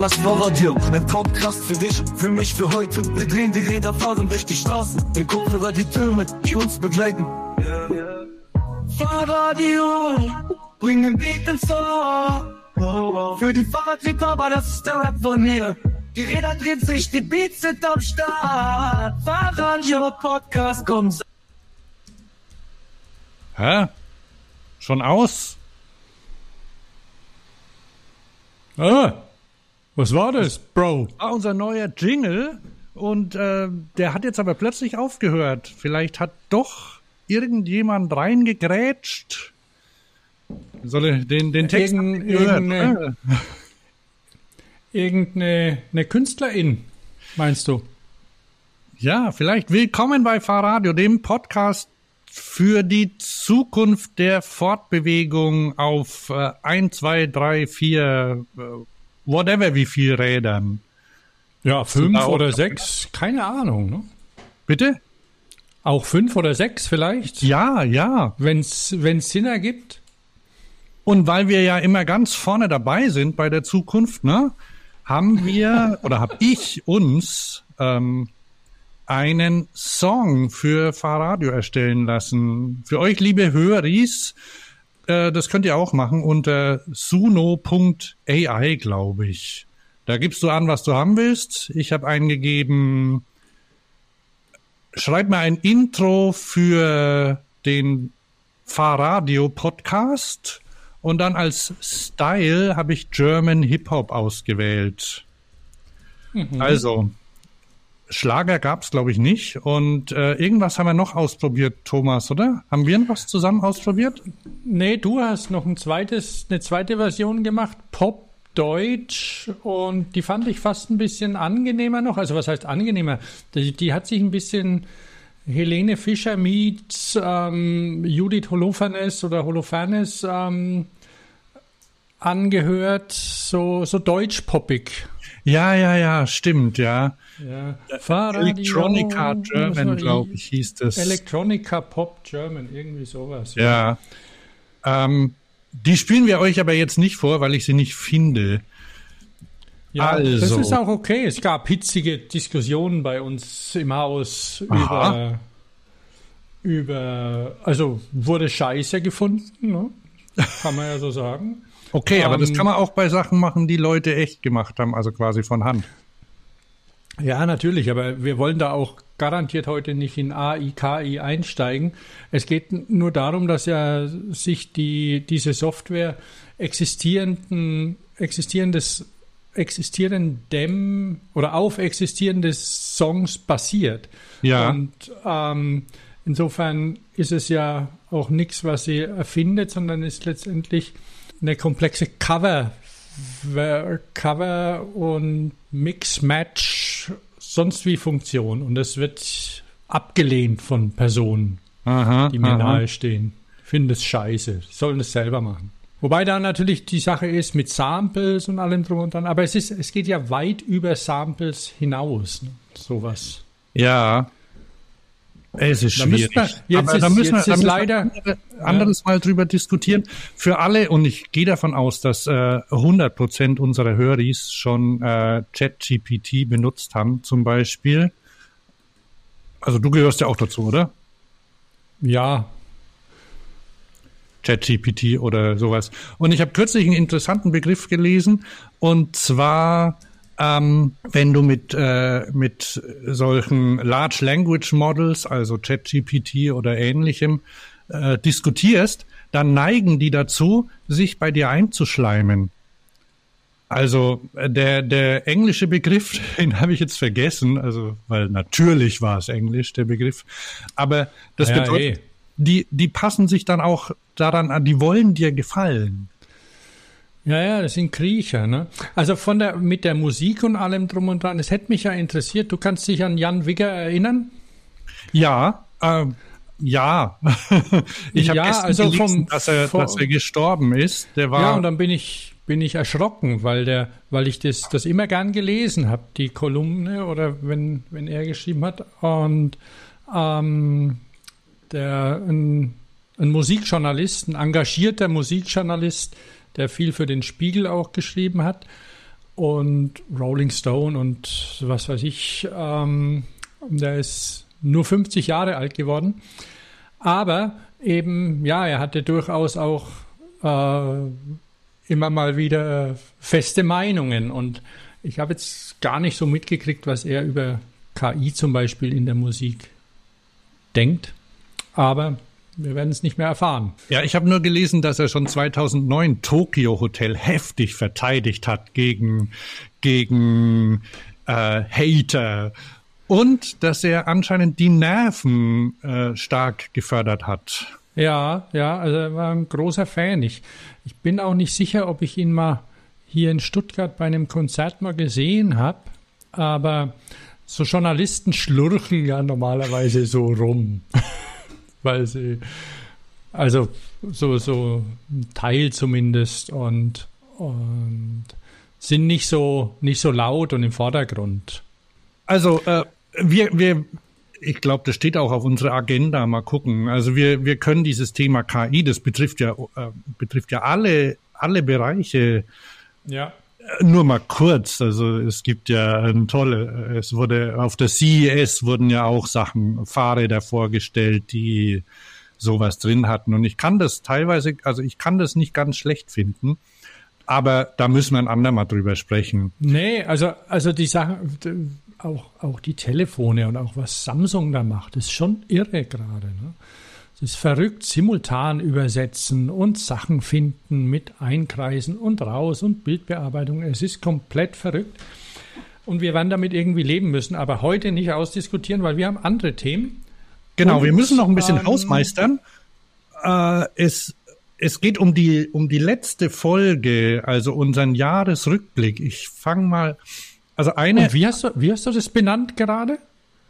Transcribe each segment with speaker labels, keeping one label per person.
Speaker 1: Was dir? Ein Podcast für dich, für mich, für heute. Wir drehen die Räder, fahren durch die Straßen. Wir gucken über die Türme, die uns begleiten. Fahrradio, bringen Beat ins Ohr. Für die Fahrradliebhaber, das ist der Rap von mir. Die Räder drehen sich, die Beats sind am Start. Fahrradio Podcast kommt.
Speaker 2: Hä? Schon aus?
Speaker 3: Ah, was war das, Bro?
Speaker 2: War unser neuer Jingle und äh, der hat jetzt aber plötzlich aufgehört. Vielleicht hat doch irgendjemand reingegrätscht. Soll ich den, den Text
Speaker 3: Irgend- irgendeine-? Irgendeine eine Künstlerin, meinst du?
Speaker 2: Ja, vielleicht willkommen bei Fahrradio, dem Podcast für die Zukunft der Fortbewegung auf äh, 1, 2, 3, 4, äh, whatever wie viel Rädern.
Speaker 3: Ja, fünf oder sechs, keine Ahnung. Ne?
Speaker 2: Bitte?
Speaker 3: Auch fünf oder sechs vielleicht,
Speaker 2: Ja, ja.
Speaker 3: wenn es Sinn ergibt.
Speaker 2: Und weil wir ja immer ganz vorne dabei sind bei der Zukunft, ne, haben wir oder habe ich uns ähm, einen Song für Fahrradio erstellen lassen. Für euch, liebe Höris, äh, das könnt ihr auch machen unter suno.ai, glaube ich. Da gibst du an, was du haben willst. Ich habe eingegeben, schreib mir ein Intro für den Fahrradio-Podcast und dann als Style habe ich German Hip-Hop ausgewählt. Also, Schlager gab es, glaube ich, nicht. Und äh, irgendwas haben wir noch ausprobiert, Thomas, oder? Haben wir was zusammen ausprobiert?
Speaker 3: Nee, du hast noch ein zweites, eine zweite Version gemacht, Pop Deutsch, und die fand ich fast ein bisschen angenehmer noch. Also was heißt angenehmer? Die, die hat sich ein bisschen Helene Fischer meets ähm, Judith Holofernes oder Holofernes ähm, angehört, so, so deutschpoppig.
Speaker 2: Ja, ja, ja, stimmt, ja.
Speaker 3: Ja. Fahrradio,
Speaker 2: Electronica German, glaube ich, hieß das.
Speaker 3: Electronica Pop German, irgendwie sowas.
Speaker 2: ja. Ähm, die spielen wir euch aber jetzt nicht vor, weil ich sie nicht finde.
Speaker 3: Ja, das
Speaker 2: Also.
Speaker 3: ist auch okay. Es gab hitzige Diskussionen bei uns im Haus
Speaker 2: Aha.
Speaker 3: über, über, also wurde Scheiße gefunden, ne? kann man ja so sagen.
Speaker 2: Okay, aber das
Speaker 3: Ähm,
Speaker 2: kann man auch bei Sachen machen, die Leute echt gemacht haben, also quasi von Hand.
Speaker 3: Ja, natürlich, aber wir wollen da auch garantiert heute nicht in AI, KI einsteigen. Es geht nur darum, dass ja sich die, diese Software existierenden, existierendes, existierendem oder auf existierende Songs basiert.
Speaker 2: Ja.
Speaker 3: Und ähm, insofern ist es ja auch nichts, was sie erfindet, sondern ist letztendlich eine komplexe Cover, Ver- Cover und Mix, Match, sonst wie Funktion. Und das wird abgelehnt von Personen,
Speaker 2: Aha,
Speaker 3: die mir
Speaker 2: aha.
Speaker 3: nahestehen. Finden es scheiße. Sollen es selber machen. Wobei da natürlich die Sache ist mit Samples und allem drum und dran. Aber es ist, es geht ja weit über Samples hinaus. Ne? Sowas.
Speaker 2: Ja. Es ist
Speaker 3: Da
Speaker 2: schwierig.
Speaker 3: wir- jetzt
Speaker 2: Aber da
Speaker 3: ist-
Speaker 2: müssen wir, da müssen
Speaker 3: leider-
Speaker 2: wir andere- anderes Mal drüber diskutieren. Für alle, und ich gehe davon aus, dass äh, 100 Prozent unserer Höris schon äh, ChatGPT benutzt haben, zum Beispiel. Also du gehörst ja auch dazu, oder?
Speaker 3: Ja,
Speaker 2: ChatGPT oder sowas. Und ich habe kürzlich einen interessanten Begriff gelesen, und zwar, ähm, wenn du mit, äh, mit solchen Large Language Models, also ChatGPT oder ähnlichem, äh, diskutierst, dann neigen die dazu, sich bei dir einzuschleimen. Also äh, der, der englische Begriff, den habe ich jetzt vergessen, also weil natürlich war es Englisch, der Begriff. Aber das
Speaker 3: Ja,
Speaker 2: bedeutet,
Speaker 3: eh.
Speaker 2: die, die passen sich dann auch daran an, die wollen dir gefallen.
Speaker 3: Ja, ja, das sind Kriecher, ne? Also von der, mit der Musik und allem drum und dran, es hätte mich ja interessiert, du kannst dich an Jan Wigger erinnern?
Speaker 2: Ja, ähm, ja. ich habe
Speaker 3: Ja,
Speaker 2: gestern
Speaker 3: also
Speaker 2: gelesen,
Speaker 3: vom-
Speaker 2: dass, er,
Speaker 3: vom-
Speaker 2: dass er gestorben ist. Der war
Speaker 3: Ja, und dann bin ich, bin ich erschrocken, weil der, weil ich das, das immer gern gelesen habe, die Kolumne oder wenn, wenn er geschrieben hat. Und ähm, der ein, ein Musikjournalist, ein engagierter Musikjournalist, der viel für den Spiegel auch geschrieben hat. und Rolling Stone und was weiß ich. Ähm, der ist nur 50 Jahre alt geworden. Aber eben, ja, er hatte durchaus auch äh, immer mal wieder feste Meinungen. Und ich habe jetzt gar nicht so mitgekriegt, was er über KI zum Beispiel in der Musik denkt. Aber wir werden es nicht mehr erfahren.
Speaker 2: Ja, ich habe nur gelesen, dass er schon 2009 Tokyo Hotel heftig verteidigt hat gegen, gegen äh, Hater und dass er anscheinend die Nerven äh, stark gefördert hat.
Speaker 3: Ja, ja, also er war ein großer Fan. Ich, ich bin auch nicht sicher, ob ich ihn mal hier in Stuttgart bei einem Konzert mal gesehen habe, aber so Journalisten schlurchen ja normalerweise so rum. weil sie, also so, so ein Teil zumindest und, und sind nicht so, nicht so laut und im Vordergrund.
Speaker 2: Also, äh, wir, wir, ich glaube, das steht auch auf unserer Agenda. Mal gucken. Also wir, wir können dieses Thema KI, das betrifft ja, äh, betrifft ja alle, alle Bereiche.
Speaker 3: Ja.
Speaker 2: Nur mal kurz, also es gibt ja ein tolle, es wurde auf der CES wurden ja auch Sachen, Fahrräder vorgestellt, die sowas drin hatten. Und ich kann das teilweise, also ich kann das nicht ganz schlecht finden, aber da müssen wir ein andermal drüber sprechen.
Speaker 3: Nee, also, also die Sachen, auch, auch die Telefone und auch was Samsung da macht, ist schon irre gerade. Ne? Es ist verrückt, simultan übersetzen und Sachen finden mit Einkreisen und raus und Bildbearbeitung. Es ist komplett verrückt. Und wir werden damit irgendwie leben müssen, aber heute nicht ausdiskutieren, weil wir haben andere Themen.
Speaker 2: Genau, und, wir müssen noch ein bisschen ähm, hausmeistern. Äh, es, es geht um die, um die letzte Folge, also unseren Jahresrückblick. Ich fange mal, also eine. Und
Speaker 3: wie hast du, wie hast du das benannt gerade?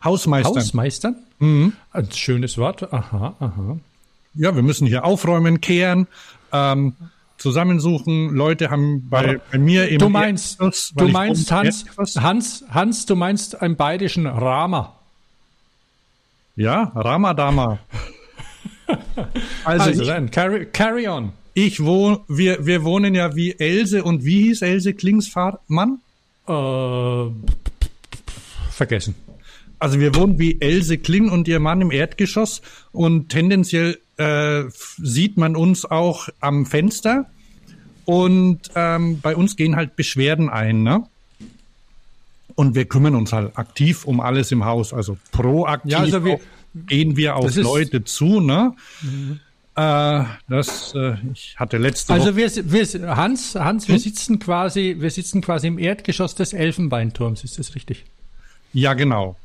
Speaker 2: Hausmeistern.
Speaker 3: Hausmeistern? Mhm. Ein schönes Wort. Aha, aha.
Speaker 2: Ja, wir müssen hier aufräumen, kehren, ähm, zusammensuchen. Leute haben bei, bei mir
Speaker 3: im Du meinst, Erdnuss, du meinst Hans, Hans, Hans, du meinst einen bayerischen Rama.
Speaker 2: Ja, Ramadama.
Speaker 3: also, also ich, dann, carry, carry on.
Speaker 2: Ich wohne, wir, wir wohnen ja wie Else und wie hieß Else Klingsmann?
Speaker 3: Äh, vergessen.
Speaker 2: Also wir wohnen wie Else Kling und ihr Mann im Erdgeschoss und tendenziell äh, sieht man uns auch am Fenster und ähm, bei uns gehen halt Beschwerden ein, ne? Und wir kümmern uns halt aktiv um alles im Haus, also proaktiv ja, also wir, gehen wir auf Leute zu, ne? Mhm. Äh, das, äh, ich hatte letzte
Speaker 3: Also wir, wir, Hans, Hans, wir hm? sitzen quasi, wir sitzen quasi im Erdgeschoss des Elfenbeinturms, ist das richtig?
Speaker 2: Ja, genau.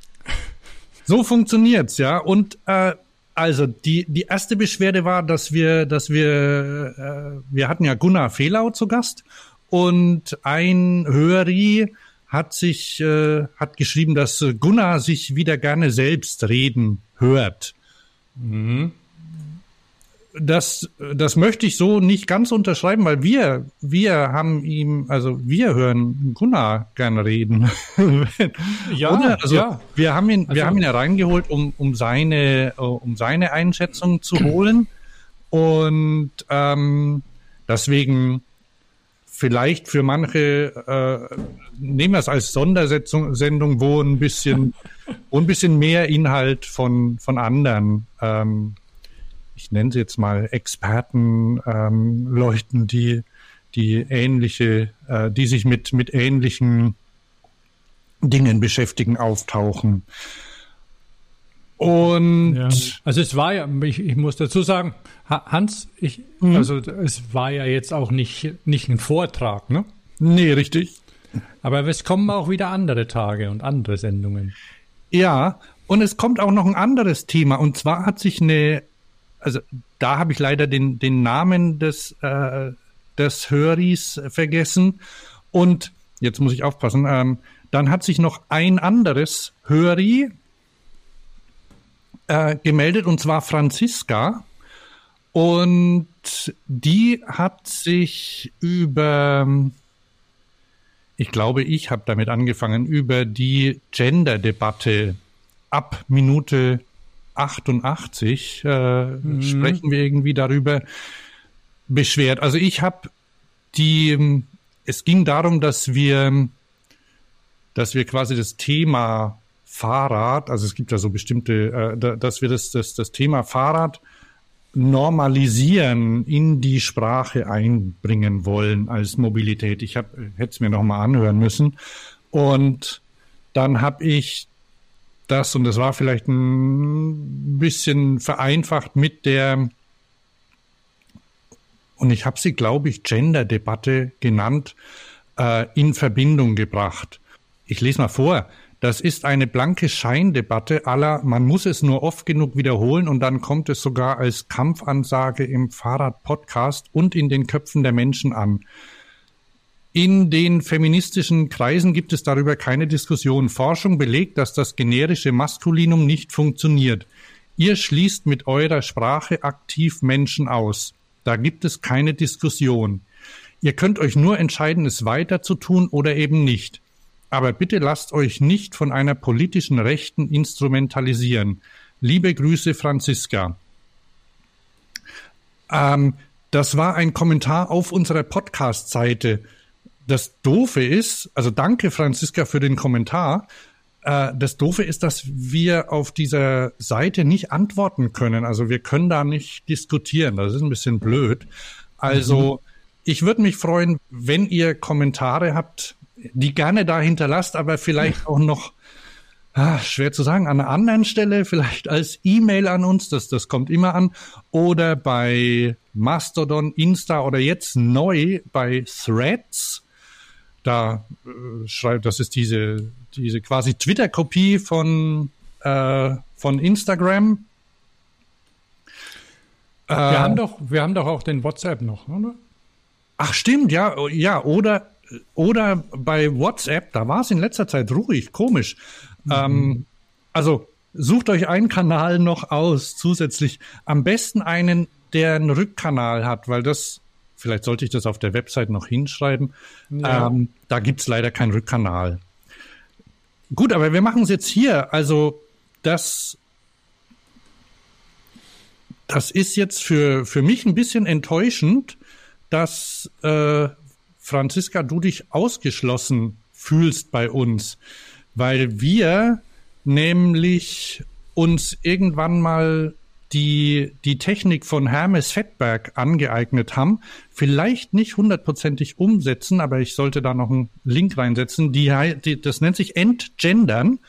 Speaker 2: So funktioniert's, ja. Und äh, also die die erste Beschwerde war, dass wir dass wir äh, wir hatten ja Gunnar Fehlau zu Gast und ein Höri hat sich äh, hat geschrieben, dass Gunnar sich wieder gerne selbst reden hört. Mhm das, das möchte ich so nicht ganz unterschreiben, weil wir, wir haben ihm, also wir hören Gunnar gerne reden. ja, Oder? also ja. wir haben ihn, also, wir haben ihn ja reingeholt, um, um seine, um seine Einschätzung zu holen. Und ähm, deswegen vielleicht für manche äh, nehmen wir es als Sondersendung, wo ein bisschen, wo ein bisschen mehr Inhalt von von anderen ähm, ich nenne sie jetzt mal Experten, ähm, Leuchten, die, die ähnliche, äh, die sich mit, mit ähnlichen Dingen beschäftigen, auftauchen. Und
Speaker 3: ja. also es war ja, ich, ich muss dazu sagen, Hans, ich, mhm. also es war ja jetzt auch nicht, nicht ein Vortrag, ne?
Speaker 2: Nee, richtig.
Speaker 3: Aber es kommen auch wieder andere Tage und andere Sendungen.
Speaker 2: Ja, und es kommt auch noch ein anderes Thema. Und zwar hat sich eine also da habe ich leider den, den Namen des, äh, des Höris vergessen. Und jetzt muss ich aufpassen, ähm, dann hat sich noch ein anderes Höri äh, gemeldet, und zwar Franziska. Und die hat sich über, ich glaube, ich habe damit angefangen, über die Gender-Debatte ab Minute 88 äh, mhm. sprechen wir irgendwie darüber beschwert. Also ich habe die es ging darum, dass wir, dass wir quasi das Thema Fahrrad, also es gibt ja so bestimmte, äh, dass wir das, das, das Thema Fahrrad normalisieren, in die Sprache einbringen wollen als Mobilität. Ich hätte es mir noch mal anhören müssen. Und dann habe ich das, und das war vielleicht ein bisschen vereinfacht mit der, und ich habe sie, glaube ich, Gender-Debatte genannt, äh, in Verbindung gebracht. Ich lese mal vor. Das ist eine blanke Scheindebatte aller, man muss es nur oft genug wiederholen und dann kommt es sogar als Kampfansage im Fahrrad-Podcast und in den Köpfen der Menschen an. In den feministischen Kreisen gibt es darüber keine Diskussion. Forschung belegt, dass das generische Maskulinum nicht funktioniert. Ihr schließt mit eurer Sprache aktiv Menschen aus. Da gibt es keine Diskussion. Ihr könnt euch nur entscheiden, es weiter zu tun oder eben nicht. Aber bitte lasst euch nicht von einer politischen Rechten instrumentalisieren. Liebe Grüße, Franziska. Ähm, das war ein Kommentar auf unserer Podcast-Seite. Das Doofe ist, also danke Franziska für den Kommentar. Äh, das Doofe ist, dass wir auf dieser Seite nicht antworten können. Also wir können da nicht diskutieren. Das ist ein bisschen blöd. Also mhm. ich würde mich freuen, wenn ihr Kommentare habt, die gerne da hinterlasst, aber vielleicht auch noch ah, schwer zu sagen, an einer anderen Stelle, vielleicht als E-Mail an uns, das, das kommt immer an, oder bei Mastodon, Insta oder jetzt neu bei Threads. Da äh, schreibt, das ist diese, diese quasi Twitter-Kopie von, äh, von Instagram.
Speaker 3: Wir, äh, haben doch, wir haben doch auch den WhatsApp noch, oder?
Speaker 2: Ach stimmt, ja, ja, oder oder bei WhatsApp, da war es in letzter Zeit ruhig, komisch. Mhm. Ähm, also sucht euch einen Kanal noch aus, zusätzlich. Am besten einen, der einen Rückkanal hat, weil das, vielleicht sollte ich das auf der Website noch hinschreiben, ja. ähm, da gibt's leider keinen Rückkanal. Gut, aber wir machen es jetzt hier. Also das, das ist jetzt für, für mich ein bisschen enttäuschend, dass äh, Franziska, du dich ausgeschlossen fühlst bei uns, weil wir nämlich uns irgendwann mal die, die Technik von Hermes Fettberg angeeignet haben, vielleicht nicht hundertprozentig umsetzen, aber ich sollte da noch einen Link reinsetzen, die, die das nennt sich Entgendern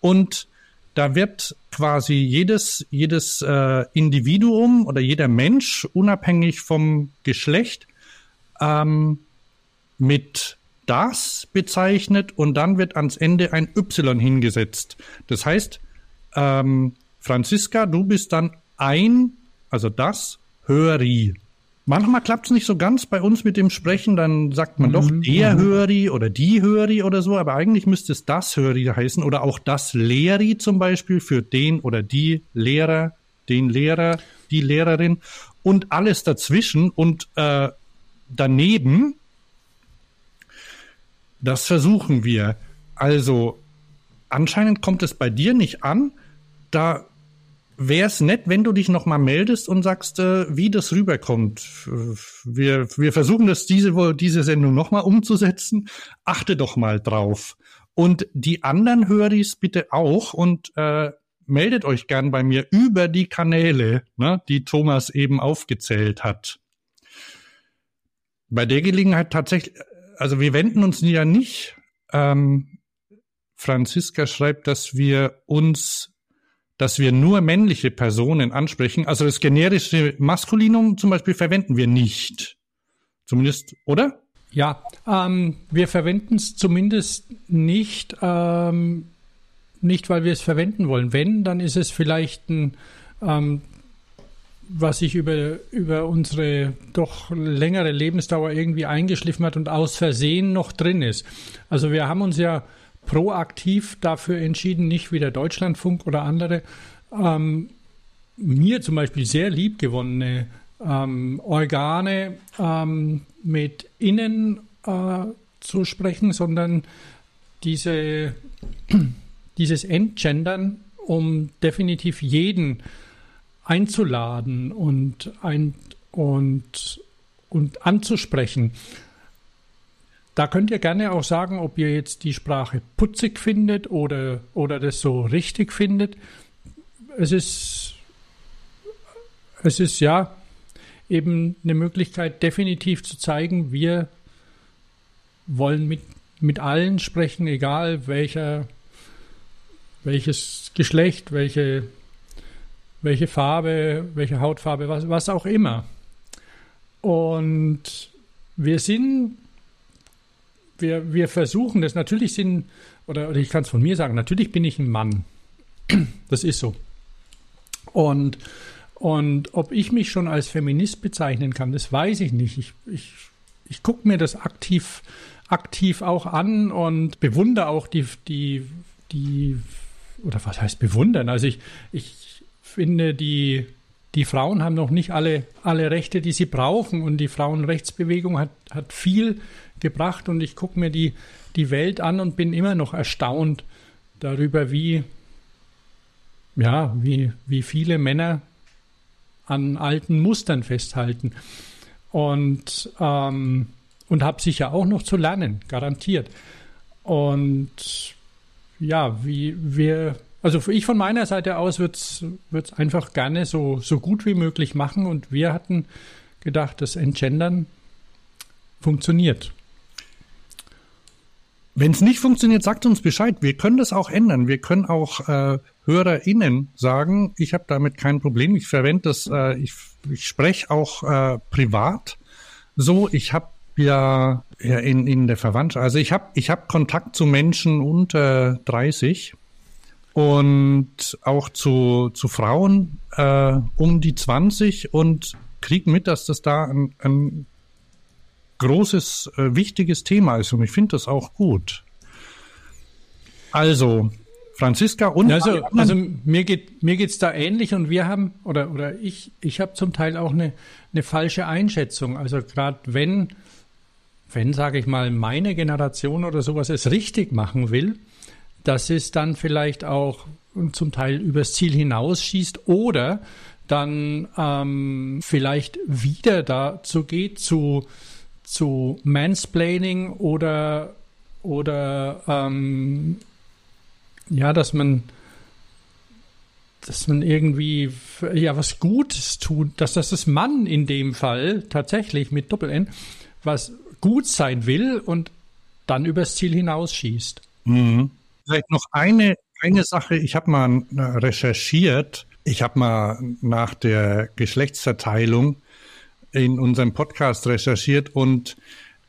Speaker 2: und da wird quasi jedes, jedes äh, Individuum oder jeder Mensch, unabhängig vom Geschlecht, ähm, mit das bezeichnet und dann wird ans Ende ein Y hingesetzt. Das heißt, ähm, Franziska, du bist dann ein, also das, Höri. Manchmal klappt es nicht so ganz bei uns mit dem Sprechen, dann sagt man mhm. doch der mhm. Höri oder die Höri oder so, aber eigentlich müsste es das Höri heißen oder auch das Lehri zum Beispiel für den oder die Lehrer, den Lehrer, die Lehrerin und alles dazwischen und äh, daneben das versuchen wir. Also, anscheinend kommt es bei dir nicht an. Da wäre es nett, wenn du dich nochmal meldest und sagst, äh, wie das rüberkommt. Wir, wir versuchen das diese, diese Sendung nochmal umzusetzen. Achte doch mal drauf. Und die anderen Höris bitte auch und äh, meldet euch gern bei mir über die Kanäle, ne, die Thomas eben aufgezählt hat. Bei der Gelegenheit tatsächlich, also wir wenden uns ja nicht. Ähm, Franziska schreibt, dass wir uns, dass wir nur männliche Personen ansprechen. Also das generische Maskulinum zum Beispiel verwenden wir nicht. Zumindest, oder?
Speaker 3: Ja, ähm, wir verwenden es zumindest nicht, ähm, nicht weil wir es verwenden wollen. Wenn, dann ist es vielleicht ein ähm, was sich über, über unsere doch längere Lebensdauer irgendwie eingeschliffen hat und aus Versehen noch drin ist. Also wir haben uns ja proaktiv dafür entschieden, nicht wie der Deutschlandfunk oder andere, ähm, mir zum Beispiel sehr liebgewonnene ähm, Organe ähm, mit innen äh, zu sprechen, sondern diese, dieses Entgendern, um definitiv jeden einzuladen und, ein, und, und anzusprechen. Da könnt ihr gerne auch sagen, ob ihr jetzt die Sprache putzig findet oder, oder das so richtig findet. Es ist, es ist ja eben eine Möglichkeit, definitiv zu zeigen, wir wollen mit, mit allen sprechen, egal welcher, welches Geschlecht, welche, welche Farbe, welche Hautfarbe, was, was auch immer. Und wir sind, wir, wir versuchen das, natürlich sind, oder, oder ich kann es von mir sagen, natürlich bin ich ein Mann. Das ist so. Und, und ob ich mich schon als Feminist bezeichnen kann, das weiß ich nicht. Ich, ich, ich gucke mir das aktiv, aktiv auch an und bewundere auch die, die, die, oder was heißt bewundern? Also ich, ich finde die, die Frauen haben noch nicht alle, alle Rechte, die sie brauchen. Und die Frauenrechtsbewegung hat, hat viel gebracht. Und ich gucke mir die, die Welt an und bin immer noch erstaunt darüber, wie, ja, wie, wie viele Männer an alten Mustern festhalten. Und, ähm, und habe sicher auch noch zu lernen, garantiert. Und ja, wie wir also ich von meiner Seite aus würde es einfach gerne so, so gut wie möglich machen und wir hatten gedacht, das Entgendern funktioniert.
Speaker 2: Wenn es nicht funktioniert, sagt uns Bescheid. Wir können das auch ändern. Wir können auch äh, HörerInnen sagen, ich habe damit kein Problem. Ich verwende das, äh, ich, ich spreche auch äh, privat so. Ich habe ja, ja in, in der Verwandtschaft, also ich habe ich hab Kontakt zu Menschen unter 30 und auch zu, zu Frauen äh, um die 20 und kriegen mit, dass das da ein, ein großes, äh, wichtiges Thema ist und ich finde das auch gut. Also, Franziska und
Speaker 3: also, also mir geht mir geht's da ähnlich und wir haben oder oder ich ich habe zum Teil auch eine eine falsche Einschätzung. Also gerade wenn wenn sage ich mal meine Generation oder sowas es richtig machen will, dass es dann vielleicht auch zum Teil übers Ziel hinausschießt oder dann ähm, vielleicht wieder dazu geht zu, zu Mansplaining oder, oder ähm, ja, dass man dass man irgendwie ja was Gutes tut, dass das das Mann in dem Fall tatsächlich mit Doppel N was gut sein will und dann übers Ziel hinausschießt.
Speaker 2: Mhm. Vielleicht noch eine, eine Sache. Ich habe mal äh, recherchiert. Ich habe mal nach der Geschlechtsverteilung in unserem Podcast recherchiert und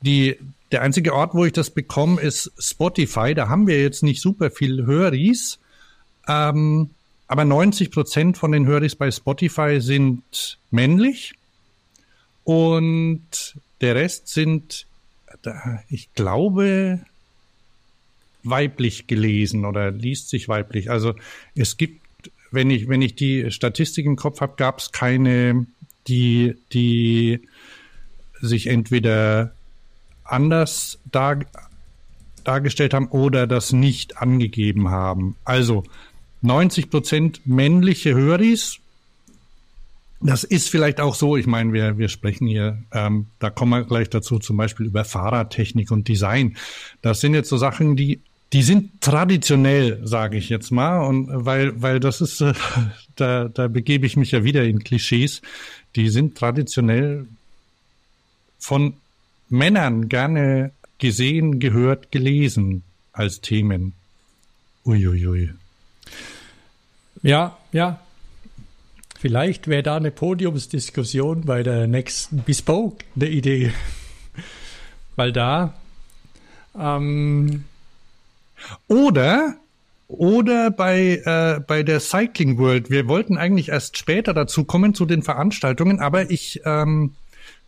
Speaker 2: die, der einzige Ort, wo ich das bekomme, ist Spotify. Da haben wir jetzt nicht super viel Höris. Ähm, aber 90 Prozent von den Höris bei Spotify sind männlich und der Rest sind, ich glaube, weiblich gelesen oder liest sich weiblich. Also es gibt, wenn ich, wenn ich die Statistik im Kopf habe, gab es keine, die, die sich entweder anders dar, dargestellt haben oder das nicht angegeben haben. Also 90 Prozent männliche Höris. Das ist vielleicht auch so. Ich meine, wir, wir sprechen hier, ähm, da kommen wir gleich dazu, zum Beispiel über Fahrradtechnik und Design. Das sind jetzt so Sachen, die die sind traditionell, sage ich jetzt mal, und weil, weil das ist, äh, da, da begebe ich mich ja wieder in Klischees. Die sind traditionell von Männern gerne gesehen, gehört, gelesen als Themen. Uiuiui.
Speaker 3: Ja, ja. Vielleicht wäre da eine Podiumsdiskussion bei der nächsten Bespoke eine Idee. Weil da ähm,
Speaker 2: oder oder bei, äh, bei der Cycling World. Wir wollten eigentlich erst später dazu kommen zu den Veranstaltungen, aber ich, ähm,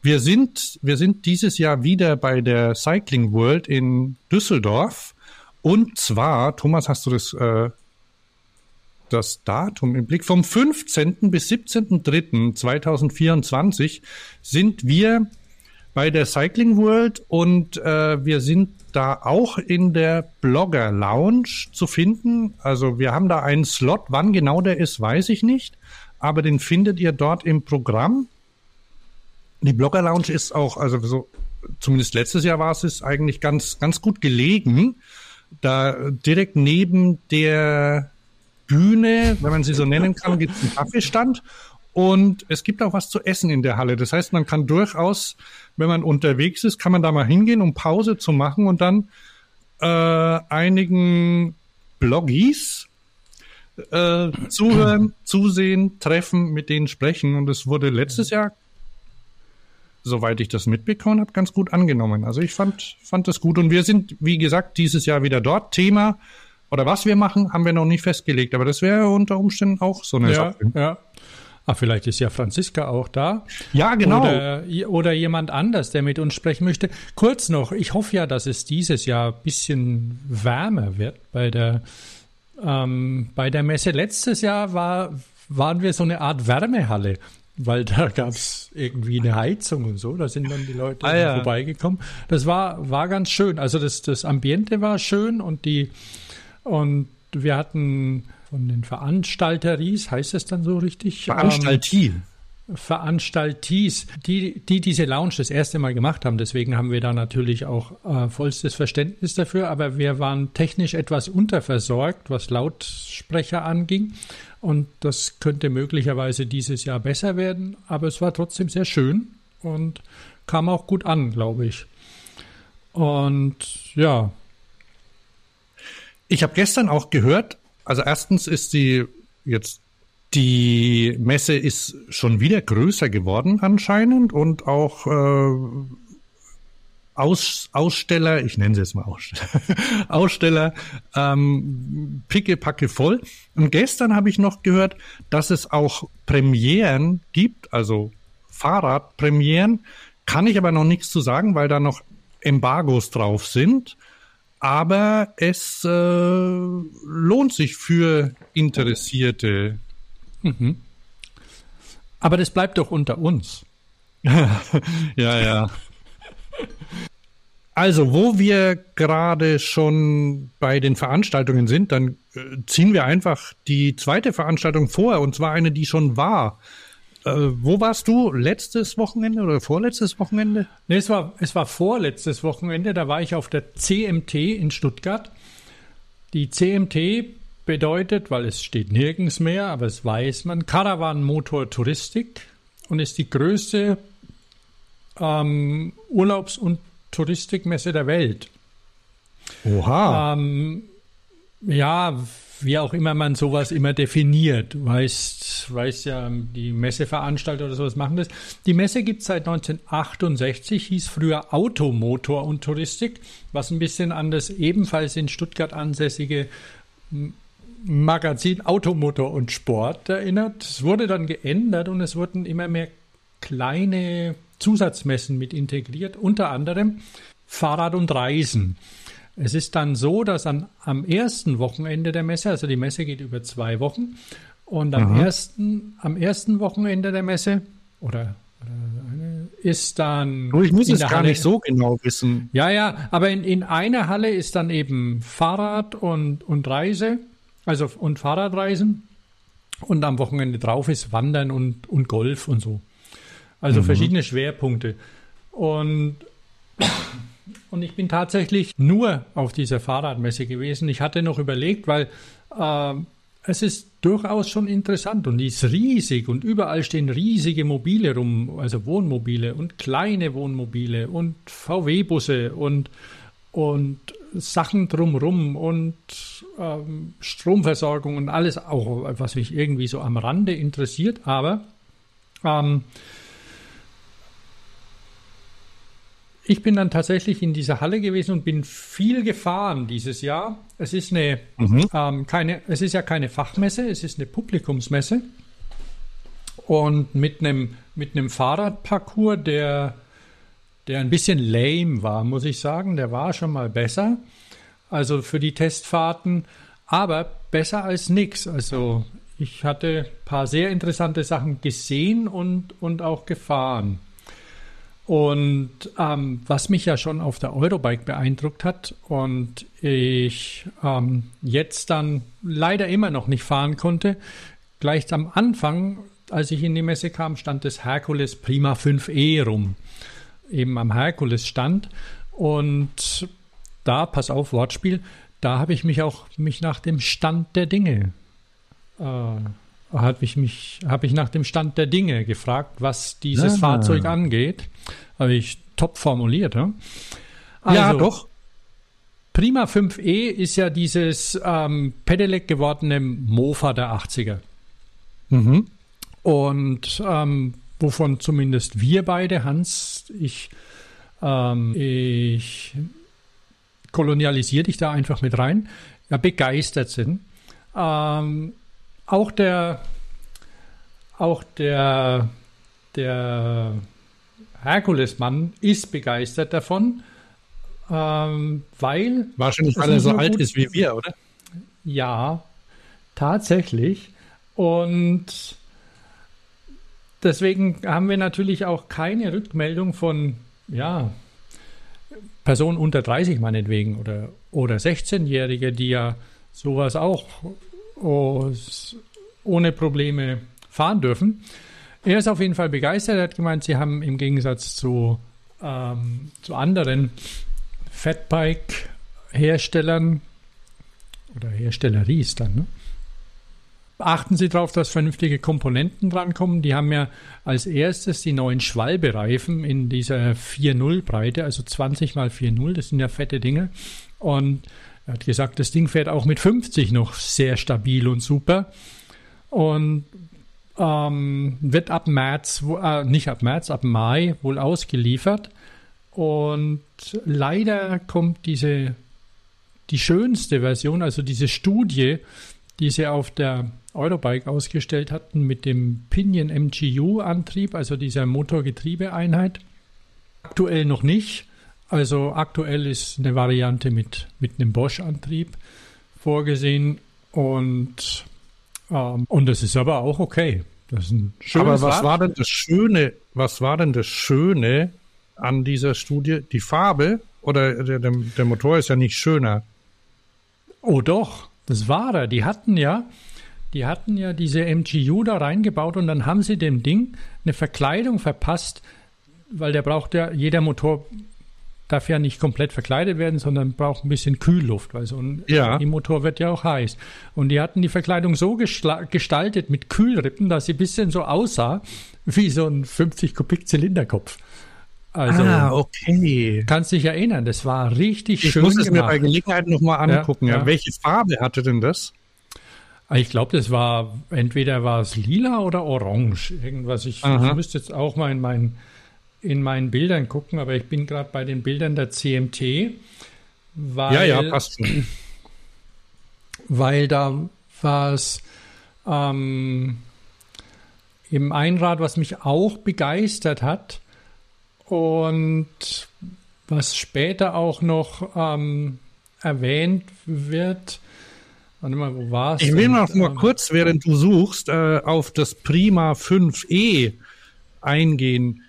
Speaker 2: wir sind, wir sind dieses Jahr wieder bei der Cycling World in Düsseldorf. Und zwar, Thomas, hast du das, äh, das Datum im Blick? Vom 15. bis 17.03.2024 sind wir bei der Cycling World und äh, wir sind da auch in der Blogger Lounge zu finden. Also wir haben da einen Slot. Wann genau der ist, weiß ich nicht. Aber den findet ihr dort im Programm. Die Blogger Lounge ist auch, also so zumindest letztes Jahr war es, ist eigentlich ganz, ganz gut gelegen. Da direkt neben der Bühne, wenn man sie so nennen kann, gibt es einen Kaffeestand und es gibt auch was zu essen in der Halle. Das heißt, man kann durchaus, wenn man unterwegs ist, kann man da mal hingehen, um Pause zu machen und dann äh, einigen Bloggies äh, zuhören, zusehen, treffen, mit denen sprechen. Und es wurde letztes Jahr, soweit ich das mitbekommen habe, ganz gut angenommen. Also ich fand, fand das gut. Und wir sind, wie gesagt, dieses Jahr wieder dort. Thema oder was wir machen, haben wir noch nicht festgelegt. Aber das wäre unter Umständen auch so eine
Speaker 3: ja,
Speaker 2: Sache.
Speaker 3: Ja. Ach, vielleicht ist ja Franziska auch da.
Speaker 2: Ja, genau.
Speaker 3: Oder, oder jemand anders, der mit uns sprechen möchte. Kurz noch, ich hoffe ja, dass es dieses Jahr ein bisschen wärmer wird bei der ähm, bei der Messe letztes Jahr war, waren wir so eine Art Wärmehalle, weil da gab es irgendwie eine Heizung und so. Da sind dann die Leute
Speaker 2: Ah, ja.
Speaker 3: vorbeigekommen. Das war, war ganz schön. Also das, das Ambiente war schön und die und wir hatten von den Veranstalteries, heißt es dann so richtig?
Speaker 2: Veranstaltie.
Speaker 3: Ähm, Veranstalties, die, die diese Lounge das erste Mal gemacht haben. Deswegen haben wir da natürlich auch äh, vollstes Verständnis dafür. Aber wir waren technisch etwas unterversorgt, was Lautsprecher anging. Und das könnte möglicherweise dieses Jahr besser werden. Aber es war trotzdem sehr schön und kam auch gut an, glaube ich. Und ja.
Speaker 2: Ich habe gestern auch gehört, also erstens ist die jetzt die Messe ist schon wieder größer geworden anscheinend und auch äh, Aus, Aussteller, ich nenne sie jetzt mal Aussteller, Aussteller ähm, pickepacke voll. Und gestern habe ich noch gehört, dass es auch Premieren gibt, also Fahrradpremieren. Kann ich aber noch nichts zu sagen, weil da noch Embargos drauf sind. Aber es äh, lohnt sich für Interessierte
Speaker 3: Mhm. Aber das bleibt doch unter uns.
Speaker 2: ja, ja. Also, wo wir gerade schon bei den Veranstaltungen sind, dann äh, ziehen wir einfach die zweite Veranstaltung vor, und zwar eine, die schon war. Äh, wo warst du? Letztes Wochenende oder vorletztes Wochenende?
Speaker 3: Nee, es war, es war vorletztes Wochenende, da war ich auf der CMT in Stuttgart. Die CMT bedeutet, weil es steht nirgends mehr, aber es weiß man, Caravan Motor Touristik und ist die größte ähm, Urlaubs- und Touristikmesse der Welt.
Speaker 2: Oha.
Speaker 3: Ähm, ja, wie auch immer man sowas immer definiert. Weißt, weiß ja, die Messeveranstalter oder sowas machen das. Die Messe gibt es seit 1968, hieß früher Automotor und Touristik, was ein bisschen an das ebenfalls in Stuttgart ansässige Magazin Automotor und Sport erinnert. Es wurde dann geändert und es wurden immer mehr kleine Zusatzmessen mit integriert, unter anderem Fahrrad und Reisen. Es ist dann so, dass an, am ersten Wochenende der Messe, also die Messe geht über zwei Wochen, und am, ersten, am ersten Wochenende der Messe, oder, oder ist dann.
Speaker 2: Oh, ich muss es gar
Speaker 3: Halle-
Speaker 2: nicht so genau wissen.
Speaker 3: ja, ja, aber in, in einer Halle ist dann eben Fahrrad und, und Reise, also und Fahrradreisen. Und am Wochenende drauf ist Wandern und, und Golf und so. Also verschiedene Schwerpunkte. Und, und ich bin tatsächlich nur auf dieser Fahrradmesse gewesen. Ich hatte noch überlegt, weil äh, es ist durchaus schon interessant und die ist riesig und überall stehen riesige Mobile rum, also Wohnmobile und kleine Wohnmobile und VW-Busse und, und Sachen drumrum und ähm, Stromversorgung und alles auch, was mich irgendwie so am Rande interessiert, aber ähm, ich bin dann tatsächlich in dieser Halle gewesen und bin viel gefahren dieses Jahr. Es ist eine, ähm, keine, es ist ja keine Fachmesse, es ist eine Publikumsmesse. Und mit einem, mit einem Fahrradparcours, der, der ein bisschen lame war, muss ich sagen. Der war schon mal besser. Also für die Testfahrten, aber besser als nix. Also ich hatte ein paar sehr interessante Sachen gesehen und, und auch gefahren. Und ähm, was mich ja schon auf der Eurobike beeindruckt hat und ich ähm, jetzt dann leider immer noch nicht fahren konnte, gleich am Anfang, als ich in die Messe kam, stand das Hercules Prima 5e rum. eben am Herkules stand. Und da, pass auf, Wortspiel, da habe ich mich auch mich nach dem Stand der Dinge äh, habe ich mich habe ich nach dem Stand der Dinge gefragt, was dieses ah. Fahrzeug angeht. Habe ich top formuliert. Ja,
Speaker 2: also, ja doch.
Speaker 3: Prima 5e ist ja dieses ähm, Pedelec gewordene Mofa der 80er. Mhm. Und ähm, wovon zumindest wir beide, Hans, ich, ähm, ich kolonialisiere dich da einfach mit rein, ja, begeistert sind. Ähm, auch der, auch der, der Herkulesmann ist begeistert davon, ähm, weil.
Speaker 2: Wahrscheinlich, weil er so alt ist wie wir, oder?
Speaker 3: Ja, tatsächlich. Und deswegen haben wir natürlich auch keine Rückmeldung von, ja, Personen unter 30 meinetwegen oder, oder 16-Jährige, die ja sowas auch ohne Probleme fahren dürfen. Er ist auf jeden Fall begeistert. Er hat gemeint, sie haben im Gegensatz zu, ähm, zu anderen Fatbike-Herstellern oder Herstelleries dann, ne? Achten Sie darauf, dass vernünftige Komponenten drankommen. Die haben ja als erstes die neuen Schwalbereifen in dieser 4.0 Breite, also 20 mal 4.0. Das sind ja fette Dinge. Und er hat gesagt, das Ding fährt auch mit 50 noch sehr stabil und super. Und ähm, wird ab März, äh, nicht ab März, ab Mai wohl ausgeliefert. Und leider kommt diese, die schönste Version, also diese Studie, die sie auf der Eurobike ausgestellt hatten mit dem Pinion MGU Antrieb, also dieser Motorgetriebeeinheit. Aktuell noch nicht. Also aktuell ist eine Variante mit, mit einem Bosch Antrieb vorgesehen und ähm, und das ist aber auch okay. Das ist ein
Speaker 2: schönes Aber was Rad. war denn das Schöne, was war denn das Schöne an dieser Studie? Die Farbe oder der, der, der Motor ist ja nicht schöner.
Speaker 3: Oh doch, das war er. Die hatten ja, die hatten ja diese MGU da reingebaut und dann haben sie dem Ding eine Verkleidung verpasst, weil der braucht ja, jeder Motor darf ja nicht komplett verkleidet werden, sondern braucht ein bisschen Kühlluft, weil so ein ja. E-Motor wird ja auch heiß. Und die hatten die Verkleidung so gestaltet mit Kühlrippen, dass sie ein bisschen so aussah wie so ein 50 Kubik Zylinderkopf.
Speaker 2: Also, ah, okay.
Speaker 3: Kannst dich erinnern, das war richtig
Speaker 2: ich
Speaker 3: schön.
Speaker 2: Ich muss es mir bei Gelegenheit nochmal angucken. Ja, ja. Welche Farbe hatte denn das?
Speaker 3: Ich glaube, das war, entweder war es lila oder orange. Irgendwas. Ich, ich müsste jetzt auch mal in meinen in meinen Bildern gucken, aber ich bin gerade bei den Bildern der CMT. Weil,
Speaker 2: ja, ja, passt schon.
Speaker 3: Weil da war es ähm, im Einrad, was mich auch begeistert hat und was später auch noch ähm, erwähnt wird.
Speaker 2: Warte mal, wo war es? Ich will noch mal ähm, kurz, während du suchst, äh, auf das Prima 5e eingehen.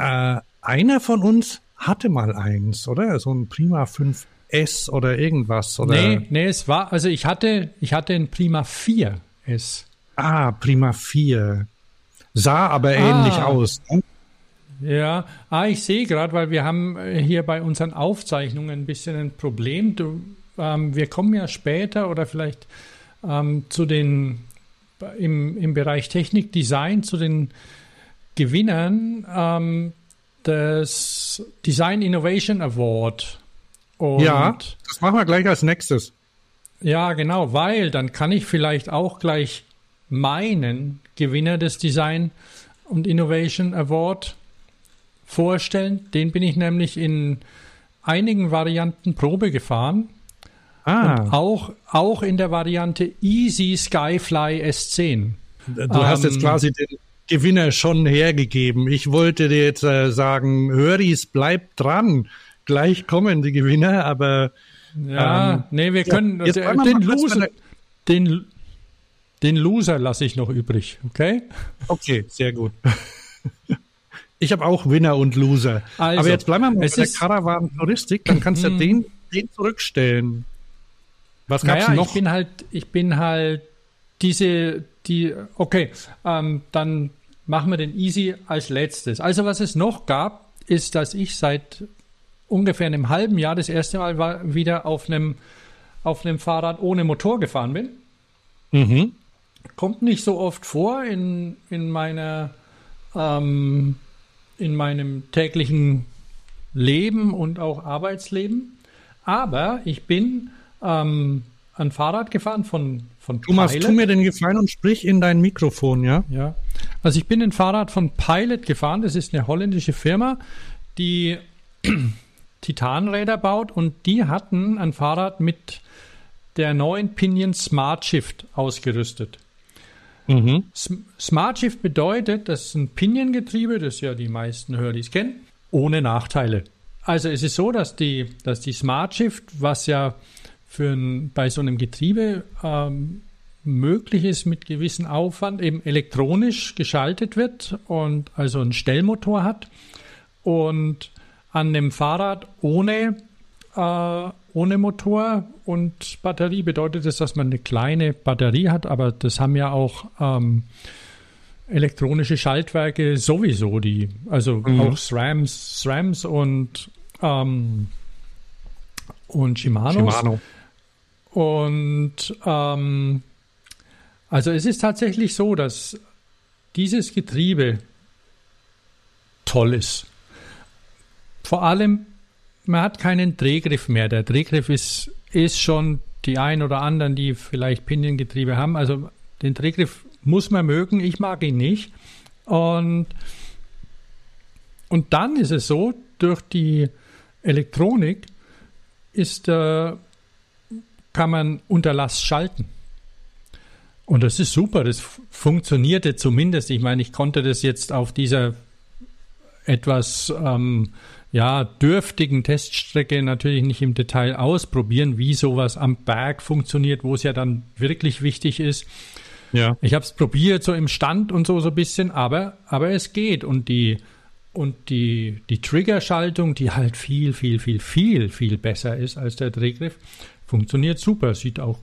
Speaker 2: Äh, einer von uns hatte mal eins, oder? So ein Prima 5S oder irgendwas, oder?
Speaker 3: Nee, nee, es war, also ich hatte, ich hatte ein Prima 4S.
Speaker 2: Ah, Prima 4. Sah aber ah. ähnlich aus. Ne?
Speaker 3: Ja, ah, ich sehe gerade, weil wir haben äh, hier bei unseren Aufzeichnungen ein bisschen ein Problem. Du, ähm, wir kommen ja später oder vielleicht ähm, zu den im, im Bereich Technik, Design zu den Gewinnern ähm, des Design Innovation Award.
Speaker 2: Und ja, das machen wir gleich als nächstes.
Speaker 3: Ja, genau, weil dann kann ich vielleicht auch gleich meinen Gewinner des Design und Innovation Award vorstellen. Den bin ich nämlich in einigen Varianten Probe gefahren. Ah. Und auch, auch in der Variante Easy Skyfly S10.
Speaker 2: Du ähm, hast jetzt ähm, quasi den, Gewinner schon hergegeben. Ich wollte dir jetzt äh, sagen, Höris, bleib dran. Gleich kommen die Gewinner, aber
Speaker 3: ja, ähm, nee, wir können ja, den, den Loser, den, den Loser lasse ich noch übrig, okay?
Speaker 2: Okay, sehr gut. Ich habe auch Winner und Loser. Also, aber jetzt bleiben wir mal bei der Caravan-Touristik, dann kannst du ja mhm. den, den zurückstellen.
Speaker 3: Was gab's naja, noch? Ich bin halt, ich bin halt diese, die, okay, ähm, dann machen wir den Easy als letztes. Also was es noch gab, ist, dass ich seit ungefähr einem halben Jahr das erste Mal war, wieder auf einem, auf einem Fahrrad ohne Motor gefahren bin. Mhm. Kommt nicht so oft vor in, in meiner ähm, in meinem täglichen Leben und auch Arbeitsleben. Aber ich bin ähm, ein Fahrrad gefahren von, von
Speaker 2: Thomas, Pilot. tu mir den Gefallen und sprich in dein Mikrofon, ja?
Speaker 3: Ja. Also ich bin ein Fahrrad von Pilot gefahren. Das ist eine holländische Firma, die Titanräder baut und die hatten ein Fahrrad mit der neuen Pinion Smart Shift ausgerüstet. Mhm. Smart Shift bedeutet, das ist ein Pinion-Getriebe, das ja die meisten Hurleys kennen, ohne Nachteile. Also es ist so, dass die, dass die Smart Shift, was ja für ein, bei so einem Getriebe ähm, möglich ist mit gewissem Aufwand, eben elektronisch geschaltet wird und also einen Stellmotor hat und an dem Fahrrad ohne, äh, ohne Motor und Batterie bedeutet das, dass man eine kleine Batterie hat, aber das haben ja auch ähm, elektronische Schaltwerke sowieso, die, also mhm. auch SRAMs, SRAMs und, ähm, und Shimano. Shimano. Und ähm, also es ist tatsächlich so, dass dieses Getriebe toll ist. Vor allem, man hat keinen Drehgriff mehr. Der Drehgriff ist, ist schon die ein oder anderen, die vielleicht Piniengetriebe haben. Also den Drehgriff muss man mögen. Ich mag ihn nicht. Und, und dann ist es so, durch die Elektronik ist, äh, kann man unter Last schalten. Und das ist super, das funktionierte zumindest. Ich meine, ich konnte das jetzt auf dieser etwas ähm, ja, dürftigen Teststrecke natürlich nicht im Detail ausprobieren, wie sowas am Berg funktioniert, wo es ja dann wirklich wichtig ist. Ja. Ich habe es probiert, so im Stand und so so ein bisschen, aber, aber es geht. Und die, und die, die Triggerschaltung, die halt viel, viel, viel, viel, viel besser ist als der Drehgriff, funktioniert super. Sieht auch,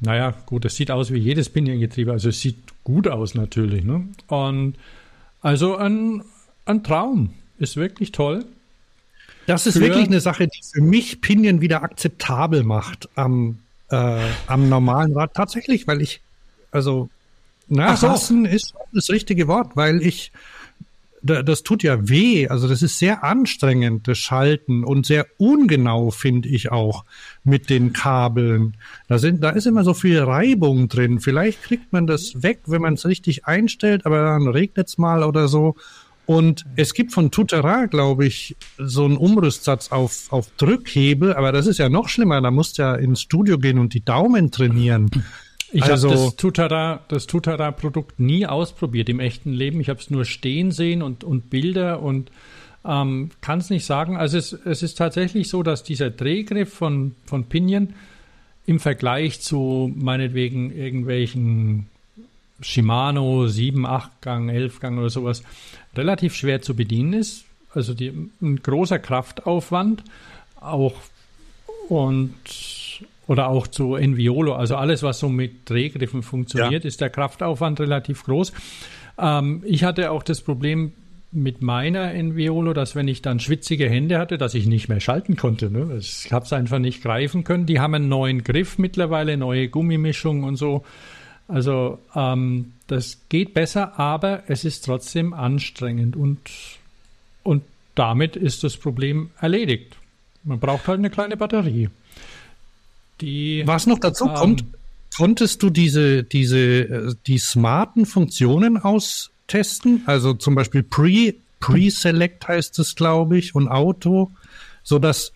Speaker 3: naja, gut, es sieht aus wie jedes Piniengetriebe, also es sieht gut aus natürlich. Ne? Und also ein, ein Traum. Ist wirklich toll.
Speaker 2: Das ist wirklich eine Sache, die für mich Pinion wieder akzeptabel macht am, äh, am normalen Rad. Tatsächlich, weil ich, also, na, so. ist das richtige Wort, weil ich, das tut ja weh. Also das ist sehr anstrengend, das Schalten und sehr ungenau, finde ich auch, mit den Kabeln. Da, sind, da ist immer so viel Reibung drin. Vielleicht kriegt man das weg, wenn man es richtig einstellt, aber dann regnet es mal oder so. Und es gibt von Tutera, glaube ich, so einen Umrüstsatz auf, auf Drückhebel, aber das ist ja noch schlimmer. Da musst du ja ins Studio gehen und die Daumen trainieren.
Speaker 3: Ich also, habe das Tutara, das Tutara-Produkt nie ausprobiert im echten Leben. Ich habe es nur stehen sehen und, und Bilder und ähm, kann es nicht sagen. Also es, es ist tatsächlich so, dass dieser Drehgriff von, von Pinion im Vergleich zu meinetwegen irgendwelchen Shimano 7, 8 Gang, 11 Gang oder sowas relativ schwer zu bedienen ist. Also die, ein großer Kraftaufwand auch und oder auch zu Enviolo, also alles, was so mit Drehgriffen funktioniert, ja. ist der Kraftaufwand relativ groß. Ähm, ich hatte auch das Problem mit meiner Enviolo, dass wenn ich dann schwitzige Hände hatte, dass ich nicht mehr schalten konnte. Ne? Ich habe es einfach nicht greifen können. Die haben einen neuen Griff mittlerweile, neue Gummimischung und so. Also ähm, das geht besser, aber es ist trotzdem anstrengend und, und damit ist das Problem erledigt. Man braucht halt eine kleine Batterie.
Speaker 2: Die, Was noch dazu ähm, kommt, konntest du diese, diese, äh, die smarten Funktionen austesten? Also zum Beispiel Pre, Pre-Select heißt es, glaube ich, und Auto, so dass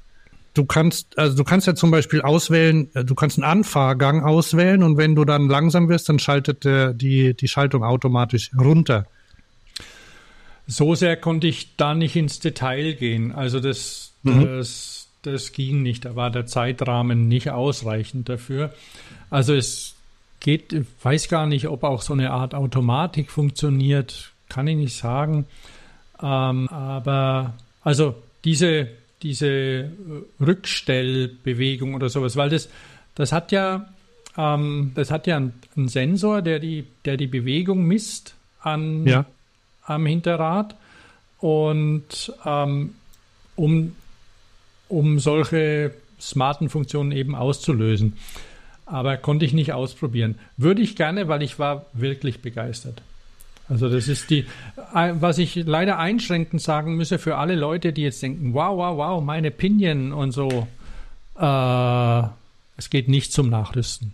Speaker 2: du kannst, also du kannst ja zum Beispiel auswählen, äh, du kannst einen Anfahrgang auswählen und wenn du dann langsam wirst, dann schaltet der, die, die Schaltung automatisch runter.
Speaker 3: So sehr konnte ich da nicht ins Detail gehen. Also das, mhm. das, das ging nicht. Da war der Zeitrahmen nicht ausreichend dafür. Also es geht, ich weiß gar nicht, ob auch so eine Art Automatik funktioniert. Kann ich nicht sagen. Ähm, aber also diese diese äh, Rückstellbewegung oder sowas, weil das, das hat ja, ähm, das hat ja einen, einen, Sensor, der die, der die Bewegung misst an, ja. am Hinterrad. Und ähm, um, um solche smarten Funktionen eben auszulösen. Aber konnte ich nicht ausprobieren. Würde ich gerne, weil ich war wirklich begeistert. Also das ist die, äh, was ich leider einschränkend sagen müsse für alle Leute, die jetzt denken, wow, wow, wow, meine Pinion und so. Äh, es geht nicht zum Nachrüsten.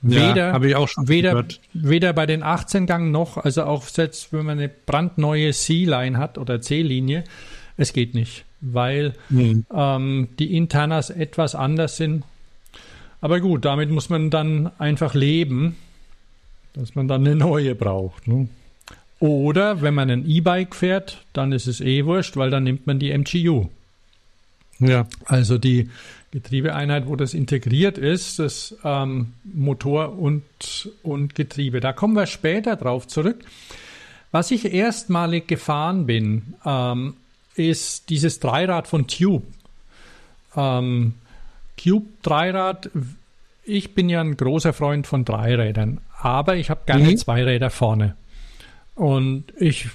Speaker 3: Weder,
Speaker 2: ja, ich auch schon
Speaker 3: weder, weder bei den 18 Gang noch, also auch selbst wenn man eine brandneue C-Line hat oder C-Linie, es geht nicht, weil mhm. ähm, die Internas etwas anders sind. Aber gut, damit muss man dann einfach leben, dass man dann eine neue braucht. Ne? Oder wenn man ein E-Bike fährt, dann ist es eh wurscht, weil dann nimmt man die MGU. Ja. Also die Getriebeeinheit, wo das integriert ist, das ähm, Motor und, und Getriebe. Da kommen wir später drauf zurück. Was ich erstmalig gefahren bin, ähm, ist dieses Dreirad von Tube. Ähm, Cube Dreirad, ich bin ja ein großer Freund von Dreirädern, aber ich habe gerne mhm. zwei Räder vorne. Und ich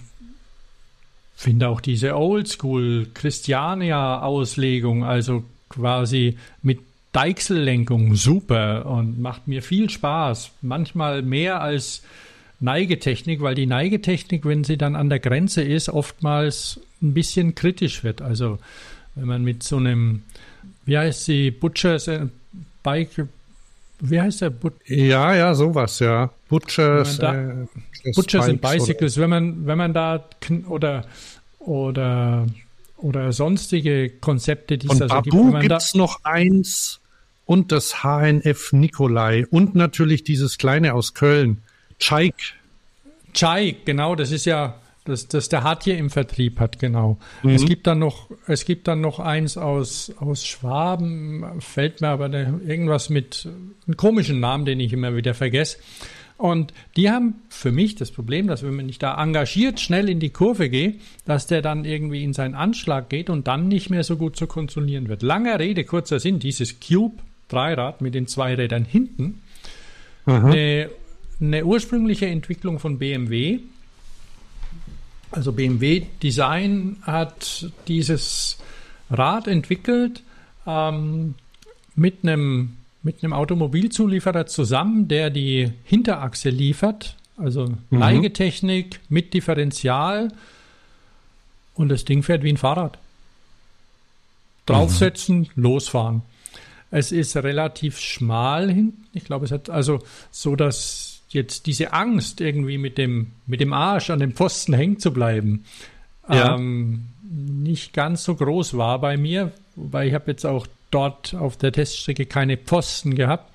Speaker 3: finde auch diese Oldschool Christiania Auslegung, also quasi mit Deichsellenkung super und macht mir viel Spaß. Manchmal mehr als Neigetechnik, weil die Neigetechnik, wenn sie dann an der Grenze ist, oftmals ein bisschen kritisch wird. Also wenn man mit so einem, wie heißt sie, Butchers äh, Bike, wie heißt der? But
Speaker 2: ja, ja, sowas, ja. Butchers,
Speaker 3: da, äh, Butchers and Bicycles, wenn man, wenn man da oder oder oder sonstige Konzepte,
Speaker 2: die es da so gibt. Babu gibt es noch eins und das HNF Nikolai und natürlich dieses kleine aus Köln, Chaik.
Speaker 3: Chaik, genau, das ist ja das, das der Hart hier im Vertrieb hat, genau. Mhm. Es gibt dann noch, es gibt dann noch eins aus, aus Schwaben, fällt mir aber irgendwas mit einem komischen Namen, den ich immer wieder vergesse. Und die haben für mich das Problem, dass wenn man nicht da engagiert schnell in die Kurve geht, dass der dann irgendwie in seinen Anschlag geht und dann nicht mehr so gut zu kontrollieren wird. Langer Rede, kurzer Sinn, dieses Cube Dreirad mit den zwei Rädern hinten, eine, eine ursprüngliche Entwicklung von BMW. Also BMW Design hat dieses Rad entwickelt ähm, mit einem mit einem Automobilzulieferer zusammen, der die Hinterachse liefert, also mhm. Neigetechnik mit Differential und das Ding fährt wie ein Fahrrad. Draufsetzen, mhm. losfahren. Es ist relativ schmal hinten. Ich glaube, es hat also so, dass jetzt diese Angst irgendwie mit dem, mit dem Arsch an dem Pfosten hängen zu bleiben, ja. ähm, nicht ganz so groß war bei mir. Wobei ich habe jetzt auch dort auf der Teststrecke keine Pfosten gehabt.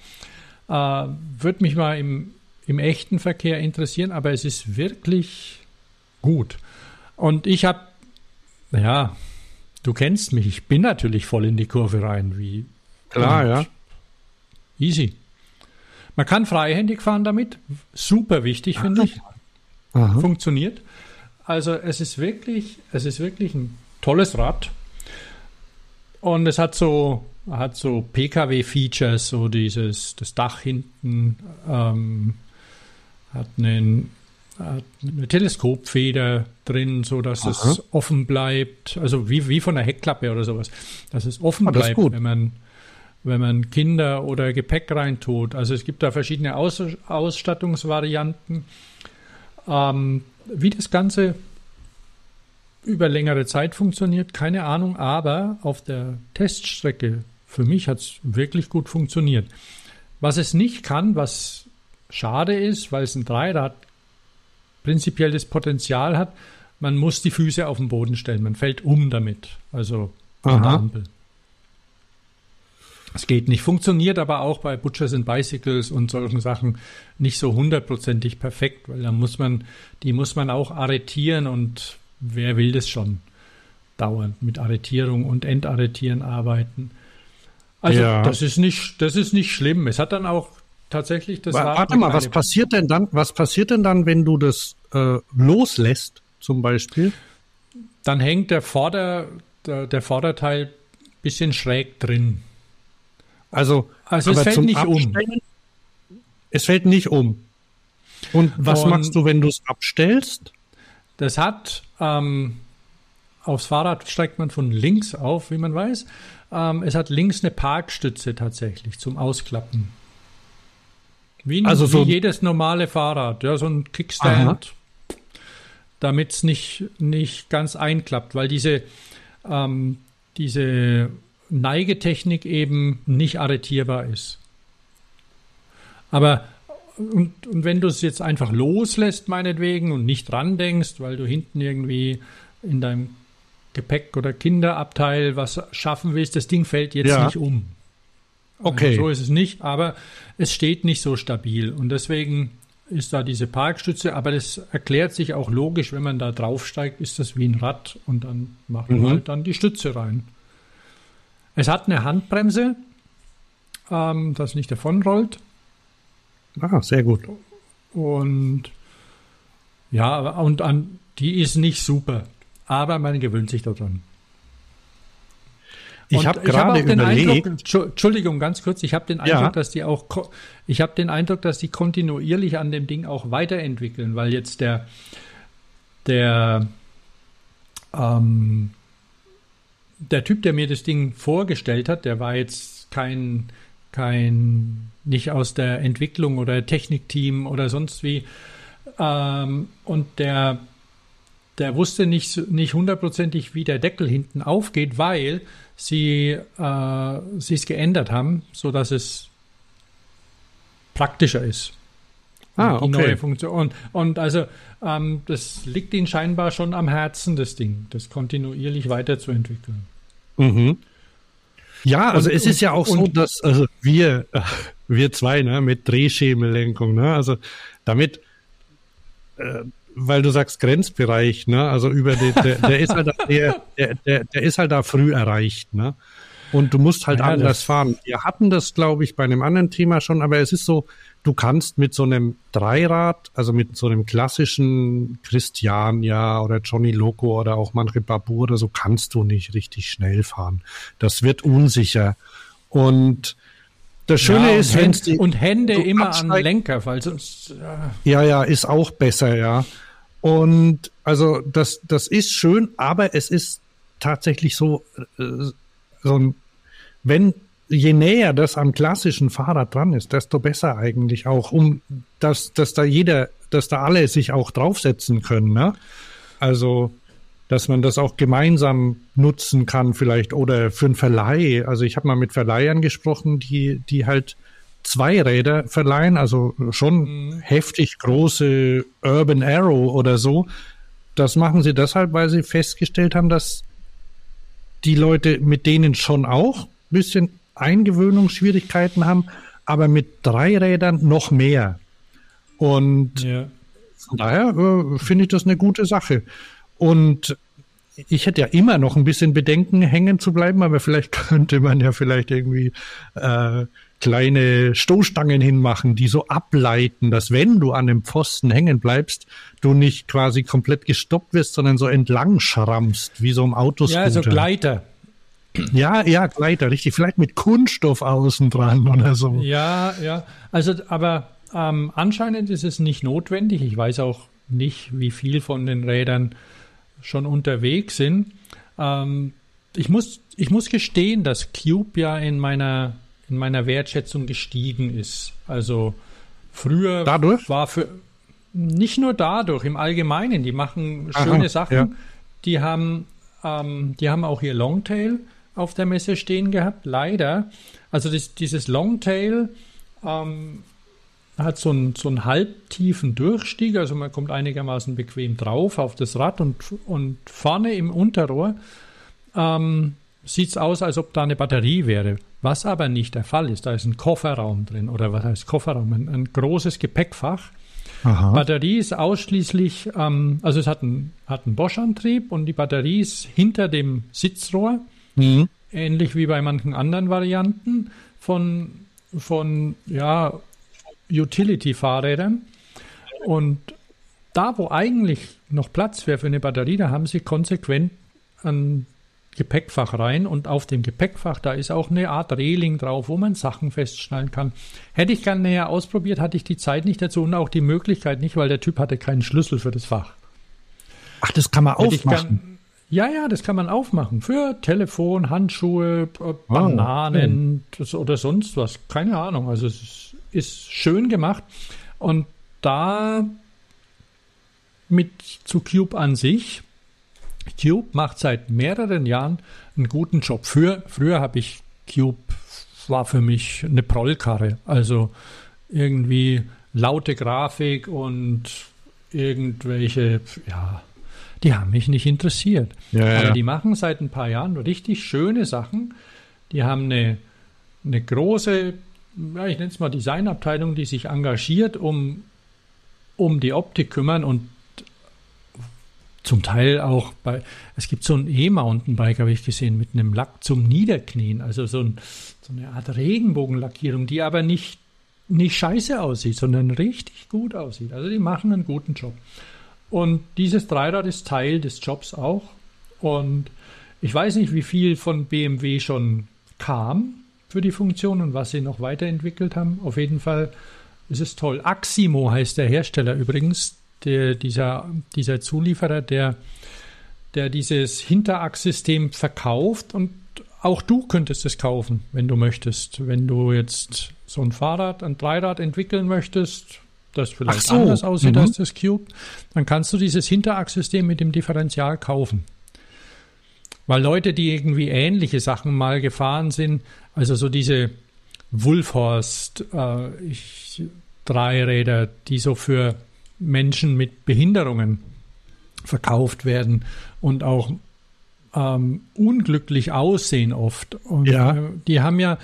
Speaker 3: Äh, Würde mich mal im, im echten Verkehr interessieren, aber es ist wirklich gut. Und ich habe, ja, du kennst mich, ich bin natürlich voll in die Kurve rein, wie.
Speaker 2: Klar, ja.
Speaker 3: Easy. Man kann freihändig fahren damit. Super wichtig, finde ich. Aha. Funktioniert. Also es ist wirklich, es ist wirklich ein tolles Rad. Und es hat so, hat so PKW-Features, so dieses, das Dach hinten ähm, hat, einen, hat eine Teleskopfeder drin, so dass Aha. es offen bleibt, also wie, wie von der Heckklappe oder sowas, dass es offen ah, bleibt, wenn man wenn man Kinder oder Gepäck reintut. Also es gibt da verschiedene Aus Ausstattungsvarianten. Ähm, wie das Ganze über längere Zeit funktioniert, keine Ahnung, aber auf der Teststrecke für mich hat es wirklich gut funktioniert. Was es nicht kann, was schade ist, weil es ein Dreirad prinzipiell das Potenzial hat, man muss die Füße auf den Boden stellen, man fällt um damit, also der Ampel. Es geht nicht, funktioniert aber auch bei Butchers and Bicycles und solchen Sachen nicht so hundertprozentig perfekt, weil da muss man, die muss man auch arretieren und wer will das schon dauernd mit Arretierung und Entarretieren arbeiten. Also ja. das ist nicht, das ist nicht schlimm. Es hat dann auch tatsächlich das.
Speaker 2: Warte mal, was passiert denn dann? Was passiert denn dann, wenn du das äh, loslässt, zum Beispiel?
Speaker 3: Dann hängt der Vorder, der, der Vorderteil bisschen schräg drin.
Speaker 2: Also,
Speaker 3: also es fällt nicht um.
Speaker 2: Es fällt nicht um. Und was Und machst du, wenn du es abstellst?
Speaker 3: Das hat ähm, aufs Fahrrad steigt man von links auf, wie man weiß. Ähm, es hat links eine Parkstütze tatsächlich zum Ausklappen. Wie,
Speaker 2: Also so-
Speaker 3: wie jedes normale Fahrrad, ja, so ein Kickstand, damit es nicht, nicht ganz einklappt, weil diese, ähm, diese Neigetechnik eben nicht arretierbar ist. Aber und, und wenn du es jetzt einfach loslässt, meinetwegen, und nicht dran denkst, weil du hinten irgendwie in deinem Gepäck- oder Kinderabteil was schaffen willst, das Ding fällt jetzt
Speaker 2: Ja.
Speaker 3: nicht um.
Speaker 2: Okay.
Speaker 3: So ist es nicht, aber es steht nicht so stabil. Und deswegen ist da diese Parkstütze, aber das erklärt sich auch logisch, wenn man da draufsteigt, ist das wie ein Rad und dann macht man
Speaker 2: Mhm.
Speaker 3: halt dann die Stütze rein. Es hat eine Handbremse, ähm, das nicht davonrollt.
Speaker 2: Ah, sehr gut.
Speaker 3: Und ja, und an, die ist nicht super. Aber man gewöhnt sich daran.
Speaker 2: Ich habe
Speaker 3: hab
Speaker 2: gerade
Speaker 3: den
Speaker 2: überlegt,
Speaker 3: Eindruck, Entschu- Entschuldigung, ganz kurz, ich habe den Eindruck,
Speaker 2: Ja.
Speaker 3: dass die auch, ich habe den Eindruck, dass die kontinuierlich an dem Ding auch weiterentwickeln, weil jetzt der, der, ähm, der Typ, der mir das Ding vorgestellt hat, der war jetzt kein, kein, nicht aus der Entwicklung oder Technikteam oder sonst wie, ähm, und der, der wusste nicht, nicht hundertprozentig, wie der Deckel hinten aufgeht, weil sie äh, es geändert haben, so dass es praktischer ist.
Speaker 2: Ah,
Speaker 3: Die
Speaker 2: okay.
Speaker 3: neue Funktion. Und, und also ähm, das liegt ihnen scheinbar schon am Herzen, das Ding, das kontinuierlich weiterzuentwickeln.
Speaker 2: Mhm. Ja, also
Speaker 3: Und-
Speaker 2: es ist ja auch so,
Speaker 3: und-
Speaker 2: dass also wir, wir zwei, ne, mit Drehschemellenkung, ne, also damit, äh, weil du sagst Grenzbereich, ne, also über den, der, der ist halt da, der, der, der, der ist halt da früh erreicht, ne, und du musst halt
Speaker 3: Ja,
Speaker 2: anders fahren. Wir hatten das, glaube ich, bei einem anderen Thema schon, aber es ist so, du kannst mit so einem Dreirad, also mit so einem klassischen Christiania oder Johnny Loco oder auch manche Babu oder so, kannst du nicht richtig schnell fahren. Das wird unsicher. Und das Schöne
Speaker 3: Ja,
Speaker 2: ist,
Speaker 3: und,
Speaker 2: wenn
Speaker 3: Hände, und Hände immer an
Speaker 2: absteigst-
Speaker 3: Lenker, weil sonst äh,
Speaker 2: ja, ja, ist auch besser, ja. Und also das, das ist schön, aber es ist tatsächlich so, äh, so ein, wenn je näher das am klassischen Fahrrad dran ist, desto besser eigentlich auch, um dass, dass da jeder, dass da alle sich auch draufsetzen können, ne? Also, dass man das auch gemeinsam nutzen kann vielleicht oder für einen Verleih. Also ich habe mal mit Verleihern gesprochen, die, die halt zwei Räder verleihen, also schon heftig große Urban Arrow oder so. Das machen sie deshalb, weil sie festgestellt haben, dass die Leute mit denen schon auch ein bisschen Eingewöhnungsschwierigkeiten haben, aber mit drei Rädern noch mehr. Und
Speaker 3: ja.
Speaker 2: von daher äh, finde ich das eine gute Sache. Und ich hätte ja immer noch ein bisschen Bedenken, hängen zu bleiben, aber vielleicht könnte man ja vielleicht irgendwie äh, kleine Stoßstangen hinmachen, die so ableiten, dass wenn du an dem Pfosten hängen bleibst, du nicht quasi komplett gestoppt wirst, sondern so entlang schrammst, wie so im Autoscooter.
Speaker 3: ja, so Gleiter.
Speaker 2: Ja, ja, Gleiter, richtig. Vielleicht mit Kunststoff außen dran oder so.
Speaker 3: Ja, ja. Also, aber ähm, anscheinend ist es nicht notwendig. Ich weiß auch nicht, wie viel von den Rädern schon unterwegs sind. Ähm, ich, muss, ich muss gestehen, dass Cube ja in meiner, in meiner Wertschätzung gestiegen ist. Also früher
Speaker 2: Dadurch?
Speaker 3: war für nicht nur dadurch, im Allgemeinen, die machen
Speaker 2: Aha,
Speaker 3: schöne Sachen.
Speaker 2: ja.
Speaker 3: Die haben, ähm, die haben auch ihr Longtail auf der Messe stehen gehabt, leider. Also das, dieses Longtail ähm, hat so einen, so einen halbtiefen Durchstieg, also man kommt einigermaßen bequem drauf auf das Rad und, und vorne im Unterrohr ähm, sieht es aus, als ob da eine Batterie wäre. Was aber nicht der Fall ist. Da ist ein Kofferraum drin oder was heißt Kofferraum? Ein, ein großes Gepäckfach.
Speaker 2: Aha.
Speaker 3: Batterie ist ausschließlich, ähm, also es hat einen, hat einen Bosch-Antrieb und die Batterie ist hinter dem Sitzrohr,
Speaker 2: Mhm.
Speaker 3: ähnlich wie bei manchen anderen Varianten von, von ja, Utility-Fahrrädern. Und da, wo eigentlich noch Platz wäre für eine Batterie, da haben sie konsequent ein Gepäckfach rein und auf dem Gepäckfach, da ist auch eine Art Reling drauf, wo man Sachen festschnallen kann. Hätte ich gern näher ausprobiert, hatte ich die Zeit nicht dazu und auch die Möglichkeit nicht, weil der Typ hatte keinen Schlüssel für das Fach.
Speaker 2: Ach, das kann man
Speaker 3: Hätte
Speaker 2: aufmachen.
Speaker 3: Ja, ja, das kann man aufmachen. Für Telefon, Handschuhe, Bananen oh, oder sonst was. Keine Ahnung. Also es ist, ist schön gemacht. Und da mit zu Cube an sich. Cube macht seit mehreren Jahren einen guten Job. Für, früher habe ich Cube, war für mich eine Prollkarre. Also irgendwie laute Grafik und irgendwelche, ja, die haben mich nicht interessiert. Ja, ja, Aber die machen seit ein paar Jahren richtig schöne Sachen. Die haben eine, eine große, ja, ich nenne es mal Designabteilung, die sich engagiert, um, um die Optik kümmern und zum Teil auch bei, es gibt so ein E-Mountainbike, habe ich gesehen, mit einem Lack zum Niederknien, also so, ein, so eine Art Regenbogenlackierung, die aber nicht, nicht scheiße aussieht, sondern richtig gut aussieht. Also die machen einen guten Job. Und dieses Dreirad ist Teil des Jobs auch. Und ich weiß nicht, wie viel von BMW schon kam für die Funktion und was sie noch weiterentwickelt haben. Auf jeden Fall ist es toll. Aximo heißt der Hersteller übrigens, der, dieser, dieser Zulieferer, der, der dieses Hinterachssystem verkauft und auch du könntest es kaufen, wenn du möchtest. Wenn du jetzt so ein Fahrrad, ein Dreirad entwickeln möchtest, das vielleicht so. anders aussieht mhm. als das Cube, dann kannst du dieses Hinterachssystem mit dem Differential kaufen. Weil Leute, die irgendwie ähnliche Sachen mal gefahren sind, also so diese Wulfhorst äh, ich, Dreiräder, die so für Menschen mit Behinderungen verkauft werden und auch ähm, unglücklich aussehen oft. Und ja. Äh, die haben ja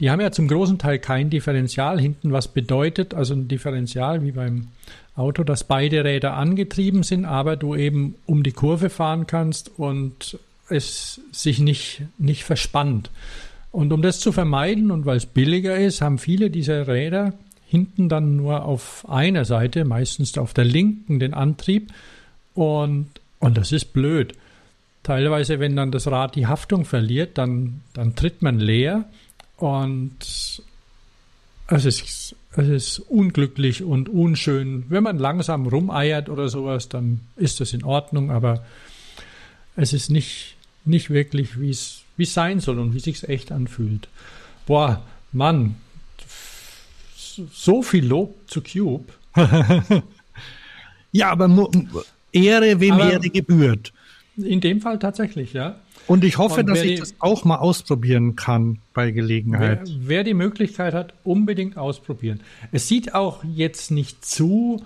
Speaker 3: die haben ja zum großen Teil kein Differential hinten, was bedeutet, also ein Differential wie beim Auto, dass beide Räder angetrieben sind, aber du eben um die Kurve fahren kannst und es sich nicht, nicht verspannt. Und um das zu vermeiden und weil es billiger ist, haben viele dieser Räder hinten dann nur auf einer Seite, meistens auf der linken, den Antrieb. Und, und das ist blöd. Teilweise, wenn dann das Rad die Haftung verliert, dann, dann tritt man leer und es ist, es ist unglücklich und unschön. Wenn man langsam rumeiert oder sowas, dann ist das in Ordnung, aber es ist nicht, nicht wirklich, wie es, sein soll und wie es sich echt anfühlt. Boah, Mann, so viel Lob zu Cube.
Speaker 2: ja, aber Ehre, wem aber Ehre gebührt.
Speaker 3: In dem Fall tatsächlich, ja.
Speaker 2: Und ich hoffe, dass ich die, das auch mal ausprobieren kann bei Gelegenheit.
Speaker 3: Wer, wer, die Möglichkeit hat, unbedingt ausprobieren. Es sieht auch jetzt nicht zu,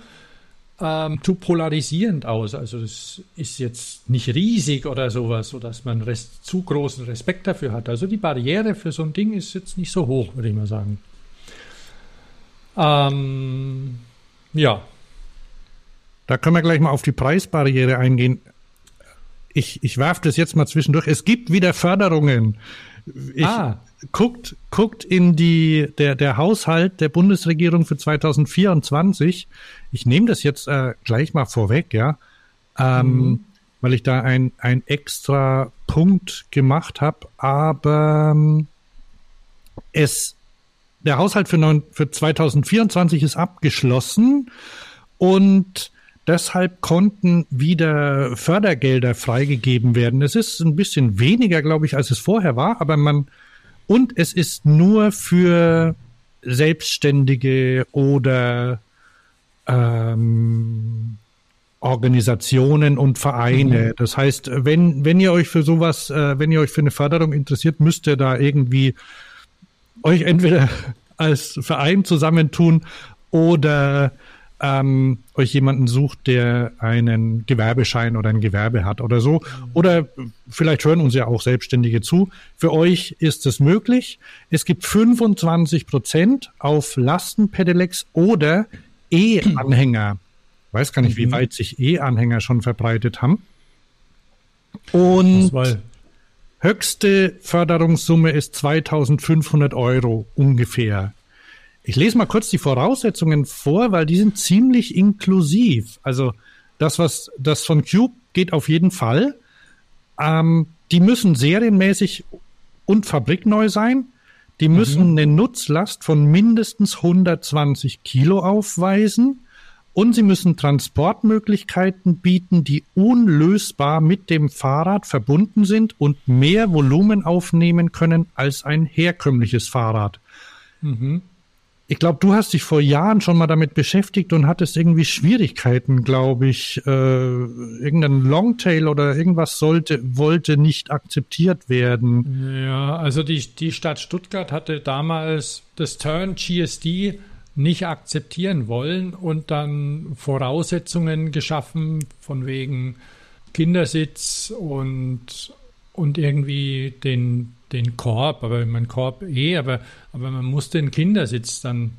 Speaker 3: ähm, zu polarisierend aus. Also es ist jetzt nicht riesig oder sowas, sodass man res zu großen Respekt dafür hat. Also die Barriere für so ein Ding ist jetzt nicht so hoch, würde ich mal sagen. Ähm, ja.
Speaker 2: Da können wir gleich mal auf die Preisbarriere eingehen ich, ich werfe das jetzt mal zwischendurch. Es gibt wieder Förderungen. Ich, ah. guckt, guckt in die, der, der Haushalt der Bundesregierung für 2024. Ich nehme das jetzt äh, gleich mal vorweg, ja. Ähm, mhm. Weil ich da ein, ein extra Punkt gemacht habe. Aber ähm, es, der Haushalt für, neun, für 2024 ist abgeschlossen und Deshalb konnten wieder Fördergelder freigegeben werden. Es ist ein bisschen weniger, glaube ich, als es vorher war, aber man, und es ist nur für Selbstständige oder ähm, Organisationen und Vereine. Mhm. Das heißt, wenn, wenn ihr euch für sowas, äh, wenn ihr euch für eine Förderung interessiert, müsst ihr da irgendwie euch entweder als Verein zusammentun oder ähm, euch jemanden sucht, der einen Gewerbeschein oder ein Gewerbe hat oder so. Oder vielleicht hören uns ja auch Selbstständige zu. Für euch ist es möglich. Es gibt 25 Prozent auf Lastenpedelecs oder E-Anhänger. Weiß gar nicht, wie mhm. weit sich E-Anhänger schon verbreitet haben. Und höchste Förderungssumme ist 2500 Euro ungefähr. Ich lese mal kurz die Voraussetzungen vor, weil die sind ziemlich inklusiv. Also das, was das von Cube geht auf jeden Fall. Ähm, die müssen serienmäßig und fabrikneu sein. Die müssen mhm. eine Nutzlast von mindestens 120 Kilo aufweisen Und sie müssen Transportmöglichkeiten bieten, die unlösbar mit dem Fahrrad verbunden sind und mehr Volumen aufnehmen können als ein herkömmliches Fahrrad. Mhm. Ich glaube, du hast dich vor Jahren schon mal damit beschäftigt und hattest irgendwie Schwierigkeiten, glaube ich. Äh, irgendein Longtail oder irgendwas sollte, wollte nicht akzeptiert werden.
Speaker 3: Ja, also die, die Stadt Stuttgart hatte damals das Turn GSD nicht akzeptieren wollen und dann Voraussetzungen geschaffen von wegen Kindersitz und, und irgendwie den, den Korb, aber mein Korb eh, aber, aber man muss den Kindersitz dann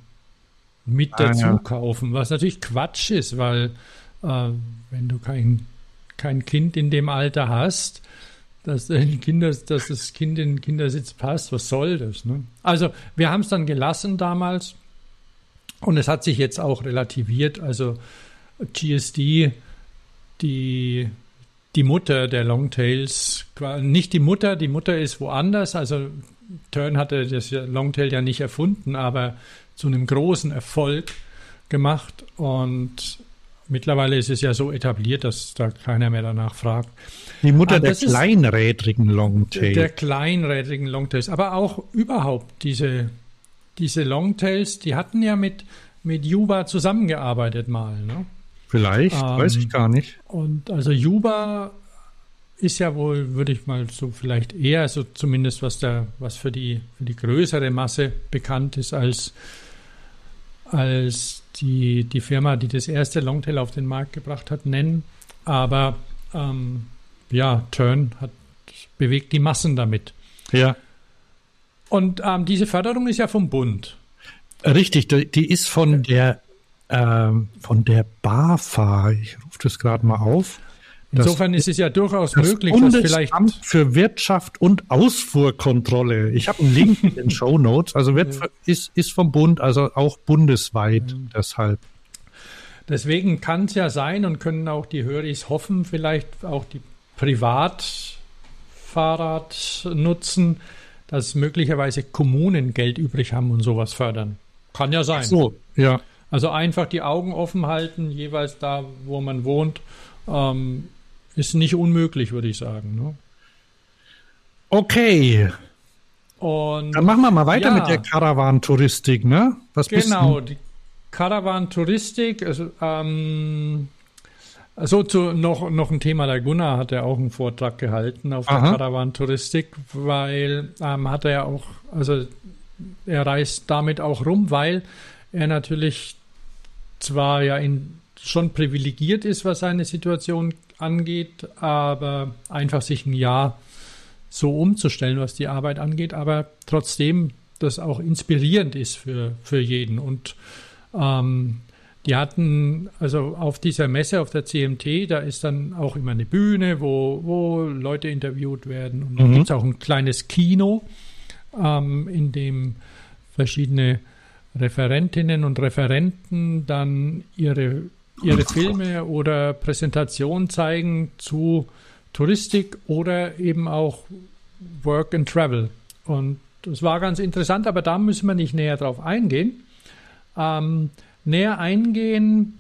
Speaker 3: mit ah, dazu ja. kaufen, was natürlich Quatsch ist, weil äh, wenn du kein, kein Kind in dem Alter hast, dass, Kinder, dass das Kind in den Kindersitz passt, was soll das? Ne? Also wir haben es dann gelassen damals und es hat sich jetzt auch relativiert. Also GSD, die, die Mutter der Longtails, nicht die Mutter, die Mutter ist woanders. Also Turn hatte das Longtail ja nicht erfunden, aber zu einem großen Erfolg gemacht. Und mittlerweile ist es ja so etabliert, dass da keiner mehr danach fragt.
Speaker 2: Die Mutter der kleinrädrigen Longtails.
Speaker 3: Der kleinrädrigen Longtails, aber auch überhaupt diese diese Longtails, die hatten ja mit, mit Juba zusammengearbeitet mal. Ne?
Speaker 2: Vielleicht, ähm, weiß ich gar nicht.
Speaker 3: Und also Juba ist ja wohl, würde ich mal so vielleicht eher so zumindest was da, was für die, für die größere Masse bekannt ist als, als die, die Firma, die das erste Longtail auf den Markt gebracht hat, nennen. Aber ähm, ja, Turn hat bewegt die Massen damit.
Speaker 2: Ja.
Speaker 3: Und ähm, diese Förderung ist ja vom Bund.
Speaker 2: Richtig, die ist von der ähm, von der BAFA. Ich rufe das gerade mal auf.
Speaker 3: Insofern ist es ja durchaus
Speaker 2: das
Speaker 3: möglich,
Speaker 2: dass vielleicht für Wirtschaft und Ausfuhrkontrolle. Ich habe einen Link in den Show Notes. Also wird, ist, ist vom Bund, also auch bundesweit ja. deshalb.
Speaker 3: Deswegen kann es ja sein und können auch die Höris hoffen, vielleicht auch die Privatfahrrad nutzen, dass möglicherweise Kommunen Geld übrig haben und sowas fördern. Kann ja sein. Ach
Speaker 2: so, ja.
Speaker 3: Also einfach die Augen offen halten, jeweils da, wo man wohnt, ähm, ist nicht unmöglich, würde ich sagen. Ne?
Speaker 2: Okay. Und Dann machen wir mal weiter ja, mit der Caravan-Touristik, ne?
Speaker 3: Was genau, die Caravan-Touristik, also, ähm, so, zu, noch, noch ein Thema, der Gunnar hat ja auch einen Vortrag gehalten auf Aha. der Caravan-Touristik, weil ähm, hat er ja auch, also er reist damit auch rum, weil er natürlich zwar ja in, schon privilegiert ist, was seine Situation angeht, aber einfach sich ein Jahr so umzustellen, was die Arbeit angeht, aber trotzdem das auch inspirierend ist für, für jeden. Und ähm, die hatten also auf dieser Messe, auf der CMT, da ist dann auch immer eine Bühne, wo, wo Leute interviewt werden. Und dann mhm. gibt es auch ein kleines Kino, ähm, in dem verschiedene Referentinnen und Referenten dann ihre, ihre Filme oder Präsentationen zeigen zu Touristik oder eben auch Work and Travel. Und das war ganz interessant, aber da müssen wir nicht näher drauf eingehen. Ähm, Näher eingehen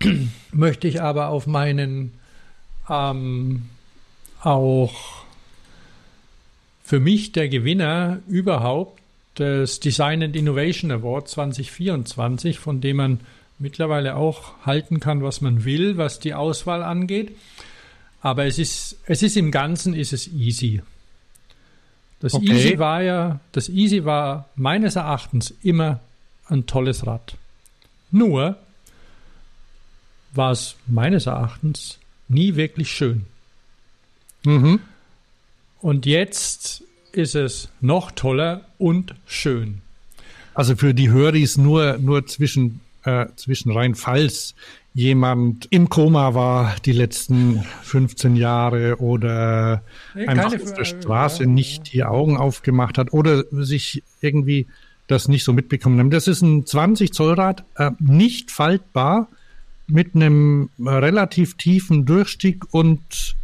Speaker 3: möchte ich aber auf meinen ähm, auch für mich der Gewinner überhaupt des Design and Innovation Award 2024, von dem man mittlerweile auch halten kann, was man will, was die Auswahl angeht. Aber es ist, es ist im Ganzen ist es easy. Das okay. Easy war ja, das Easy war meines Erachtens immer ein tolles Rad. Nur war es meines Erachtens nie wirklich schön. Mhm. Und jetzt ist es noch toller und schön.
Speaker 2: Also für die Höris nur, nur zwischen, äh, zwischen rein, falls jemand im Koma war die letzten 15 Jahre oder nee, einfach auf der Straße ja, nicht die Augen aufgemacht hat oder sich irgendwie das nicht so mitbekommen haben. Das ist ein 20 Zoll Rad, äh, nicht faltbar, mit einem relativ tiefen Durchstieg und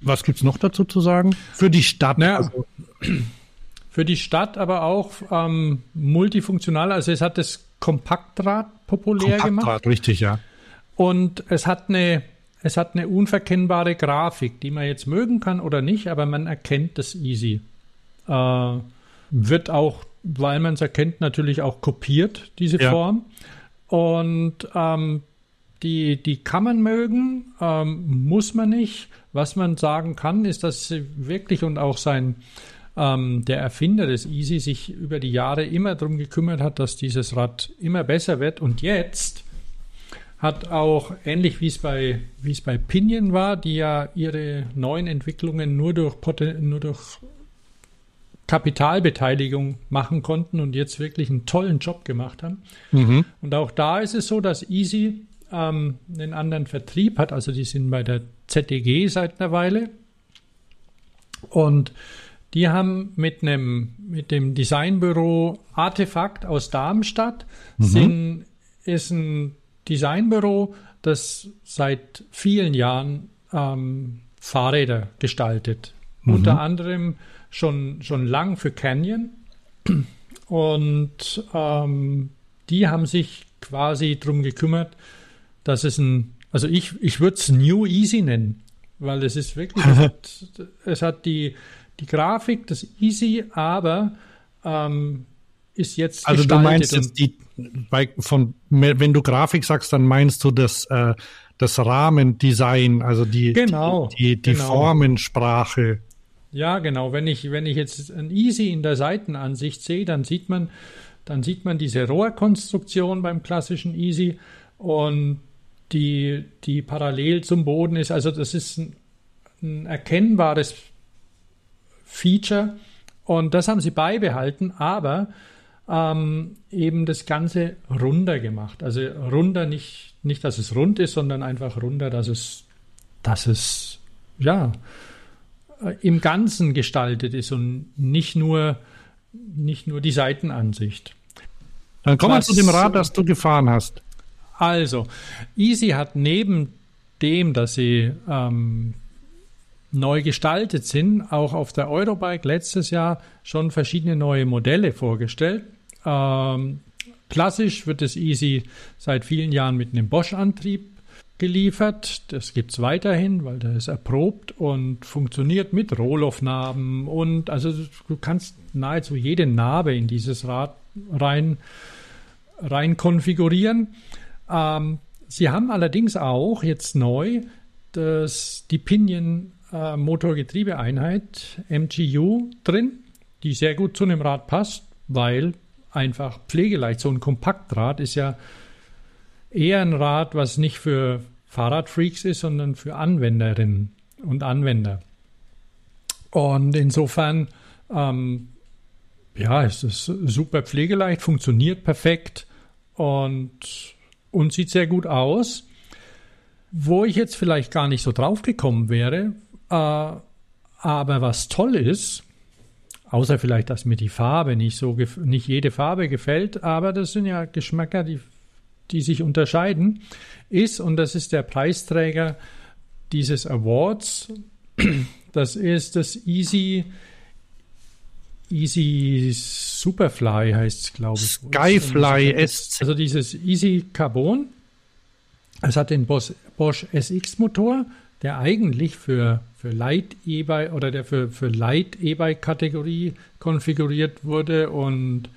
Speaker 2: was gibt's noch dazu zu sagen? Für die Stadt.
Speaker 3: Naja, also. Für die Stadt, aber auch ähm, multifunktional. Also es hat das Kompaktrad populär gemacht.
Speaker 2: richtig, ja.
Speaker 3: Und es hat eine, es hat eine unverkennbare Grafik, die man jetzt mögen kann oder nicht, aber man erkennt das easy. Äh, wird auch, weil man es erkennt, natürlich auch kopiert, diese ja. Form. Und ähm, die, die kann man mögen, ähm, muss man nicht. Was man sagen kann, ist, dass sie wirklich und auch sein ähm, der Erfinder des Easy sich über die Jahre immer darum gekümmert hat, dass dieses Rad immer besser wird. Und jetzt hat auch, ähnlich wie es bei, wie es bei Pinion war, die ja ihre neuen Entwicklungen nur durch, nur durch Kapitalbeteiligung machen konnten und jetzt wirklich einen tollen Job gemacht haben. Mhm. Und auch da ist es so, dass Easy ähm, einen anderen Vertrieb hat. Also die sind bei der ZDG seit einer Weile. Und die haben mit einem mit dem Designbüro Artefakt aus Darmstadt mhm. sind, ist ein Designbüro, das seit vielen Jahren ähm, Fahrräder gestaltet. Mhm. Unter anderem schon, schon lang für Canyon. Und ähm, die haben sich quasi darum gekümmert, dass es ein, also ich, ich würde es New Easy nennen, weil es ist wirklich, es hat, es hat die, die Grafik, das Easy, aber ähm, ist jetzt
Speaker 2: Also du meinst jetzt die, bei, von, wenn du Grafik sagst, dann meinst du das, äh, das Rahmendesign, also die,
Speaker 3: genau,
Speaker 2: die, die, die genau. Formensprache.
Speaker 3: Ja, genau. Wenn ich, wenn ich jetzt ein Easy in der Seitenansicht sehe, dann sieht man, dann sieht man diese Rohrkonstruktion beim klassischen Easy und die, die parallel zum Boden ist. Also das ist ein, ein erkennbares Feature und das haben sie beibehalten, aber ähm, eben das Ganze runder gemacht. Also runder nicht, nicht, dass es rund ist, sondern einfach runder, dass es, dass es, ja, äh, im Ganzen gestaltet ist und nicht nur, nicht nur die Seitenansicht.
Speaker 2: Dann kommen wir zu dem Rad, das du gefahren hast.
Speaker 3: Also, Easy hat neben dem, dass sie ähm, neu gestaltet sind, auch auf der Eurobike letztes Jahr schon verschiedene neue Modelle vorgestellt. Ähm, klassisch wird das Easy seit vielen Jahren mit einem Bosch-Antrieb geliefert. Das gibt es weiterhin, weil der ist erprobt und funktioniert mit Rohloff-Narben und also du kannst nahezu jede Narbe in dieses Rad rein, rein konfigurieren. Ähm, sie haben allerdings auch jetzt neu das, die Pinion äh, Motorgetriebeeinheit MGU drin, die sehr gut zu einem Rad passt, weil einfach pflegeleicht. So ein Kompaktrad ist ja eher ein Rad, was nicht für Fahrradfreaks ist, sondern für Anwenderinnen und Anwender. Und insofern, ähm, ja, es ist super pflegeleicht, funktioniert perfekt und, und sieht sehr gut aus. Wo ich jetzt vielleicht gar nicht so drauf gekommen wäre, äh, aber was toll ist, außer vielleicht, dass mir die Farbe nicht so, nicht jede Farbe gefällt, aber das sind ja Geschmäcker, die die sich unterscheiden, ist, und das ist der Preisträger dieses Awards, das ist das Easy, Easy Superfly heißt es, glaube ich.
Speaker 2: Skyfly S.
Speaker 3: Also dieses Easy Carbon. Es hat den Bosch, Bosch SX Motor, der eigentlich für, für Light E-Bike oder der für, für Light E-Bike Kategorie konfiguriert wurde und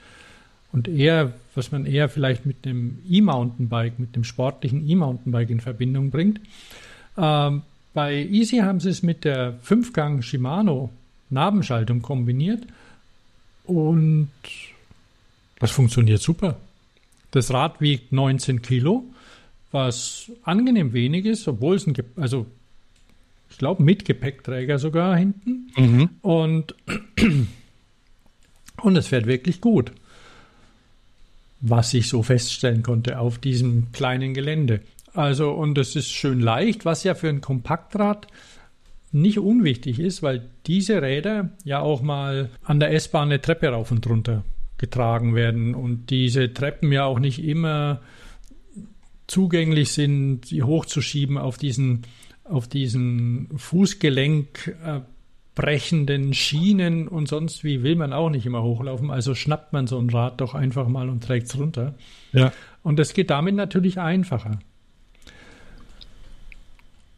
Speaker 3: und eher, was man eher vielleicht mit dem E-Mountainbike, mit dem sportlichen E-Mountainbike in Verbindung bringt. Ähm, bei Easy haben sie es mit der Fünfgang Shimano Nabenschaltung kombiniert und das funktioniert super. Das Rad wiegt 19 Kilo, was angenehm wenig ist, obwohl es ein, also ich glaube mit Gepäckträger sogar hinten mhm. und und es fährt wirklich gut was ich so feststellen konnte auf diesem kleinen Gelände. Also, und es ist schön leicht, was ja für ein Kompaktrad nicht unwichtig ist, weil diese Räder ja auch mal an der S-Bahn eine Treppe rauf und runter getragen werden und diese Treppen ja auch nicht immer zugänglich sind, sie hochzuschieben auf diesen, auf diesen Fußgelenk, äh, brechenden Schienen und sonst wie will man auch nicht immer hochlaufen. Also schnappt man so ein Rad doch einfach mal und trägt es runter.
Speaker 2: Ja.
Speaker 3: Und das geht damit natürlich einfacher.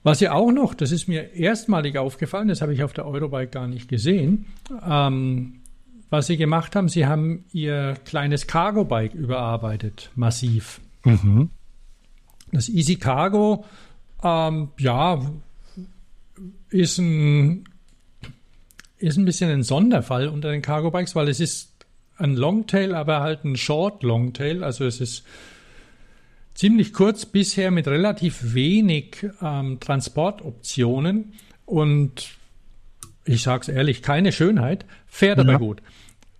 Speaker 3: Was ja auch noch, das ist mir erstmalig aufgefallen, das habe ich auf der Eurobike gar nicht gesehen, ähm, was sie gemacht haben, sie haben ihr kleines Cargo-Bike überarbeitet, massiv.
Speaker 2: Mhm.
Speaker 3: Das Easy Cargo, ähm, ja, ist ein, ist ein bisschen ein Sonderfall unter den Cargo Bikes, weil es ist ein Longtail, aber halt ein Short Longtail. Also es ist ziemlich kurz bisher mit relativ wenig ähm, Transportoptionen und ich sage es ehrlich, keine Schönheit, fährt aber
Speaker 2: Ja.
Speaker 3: gut.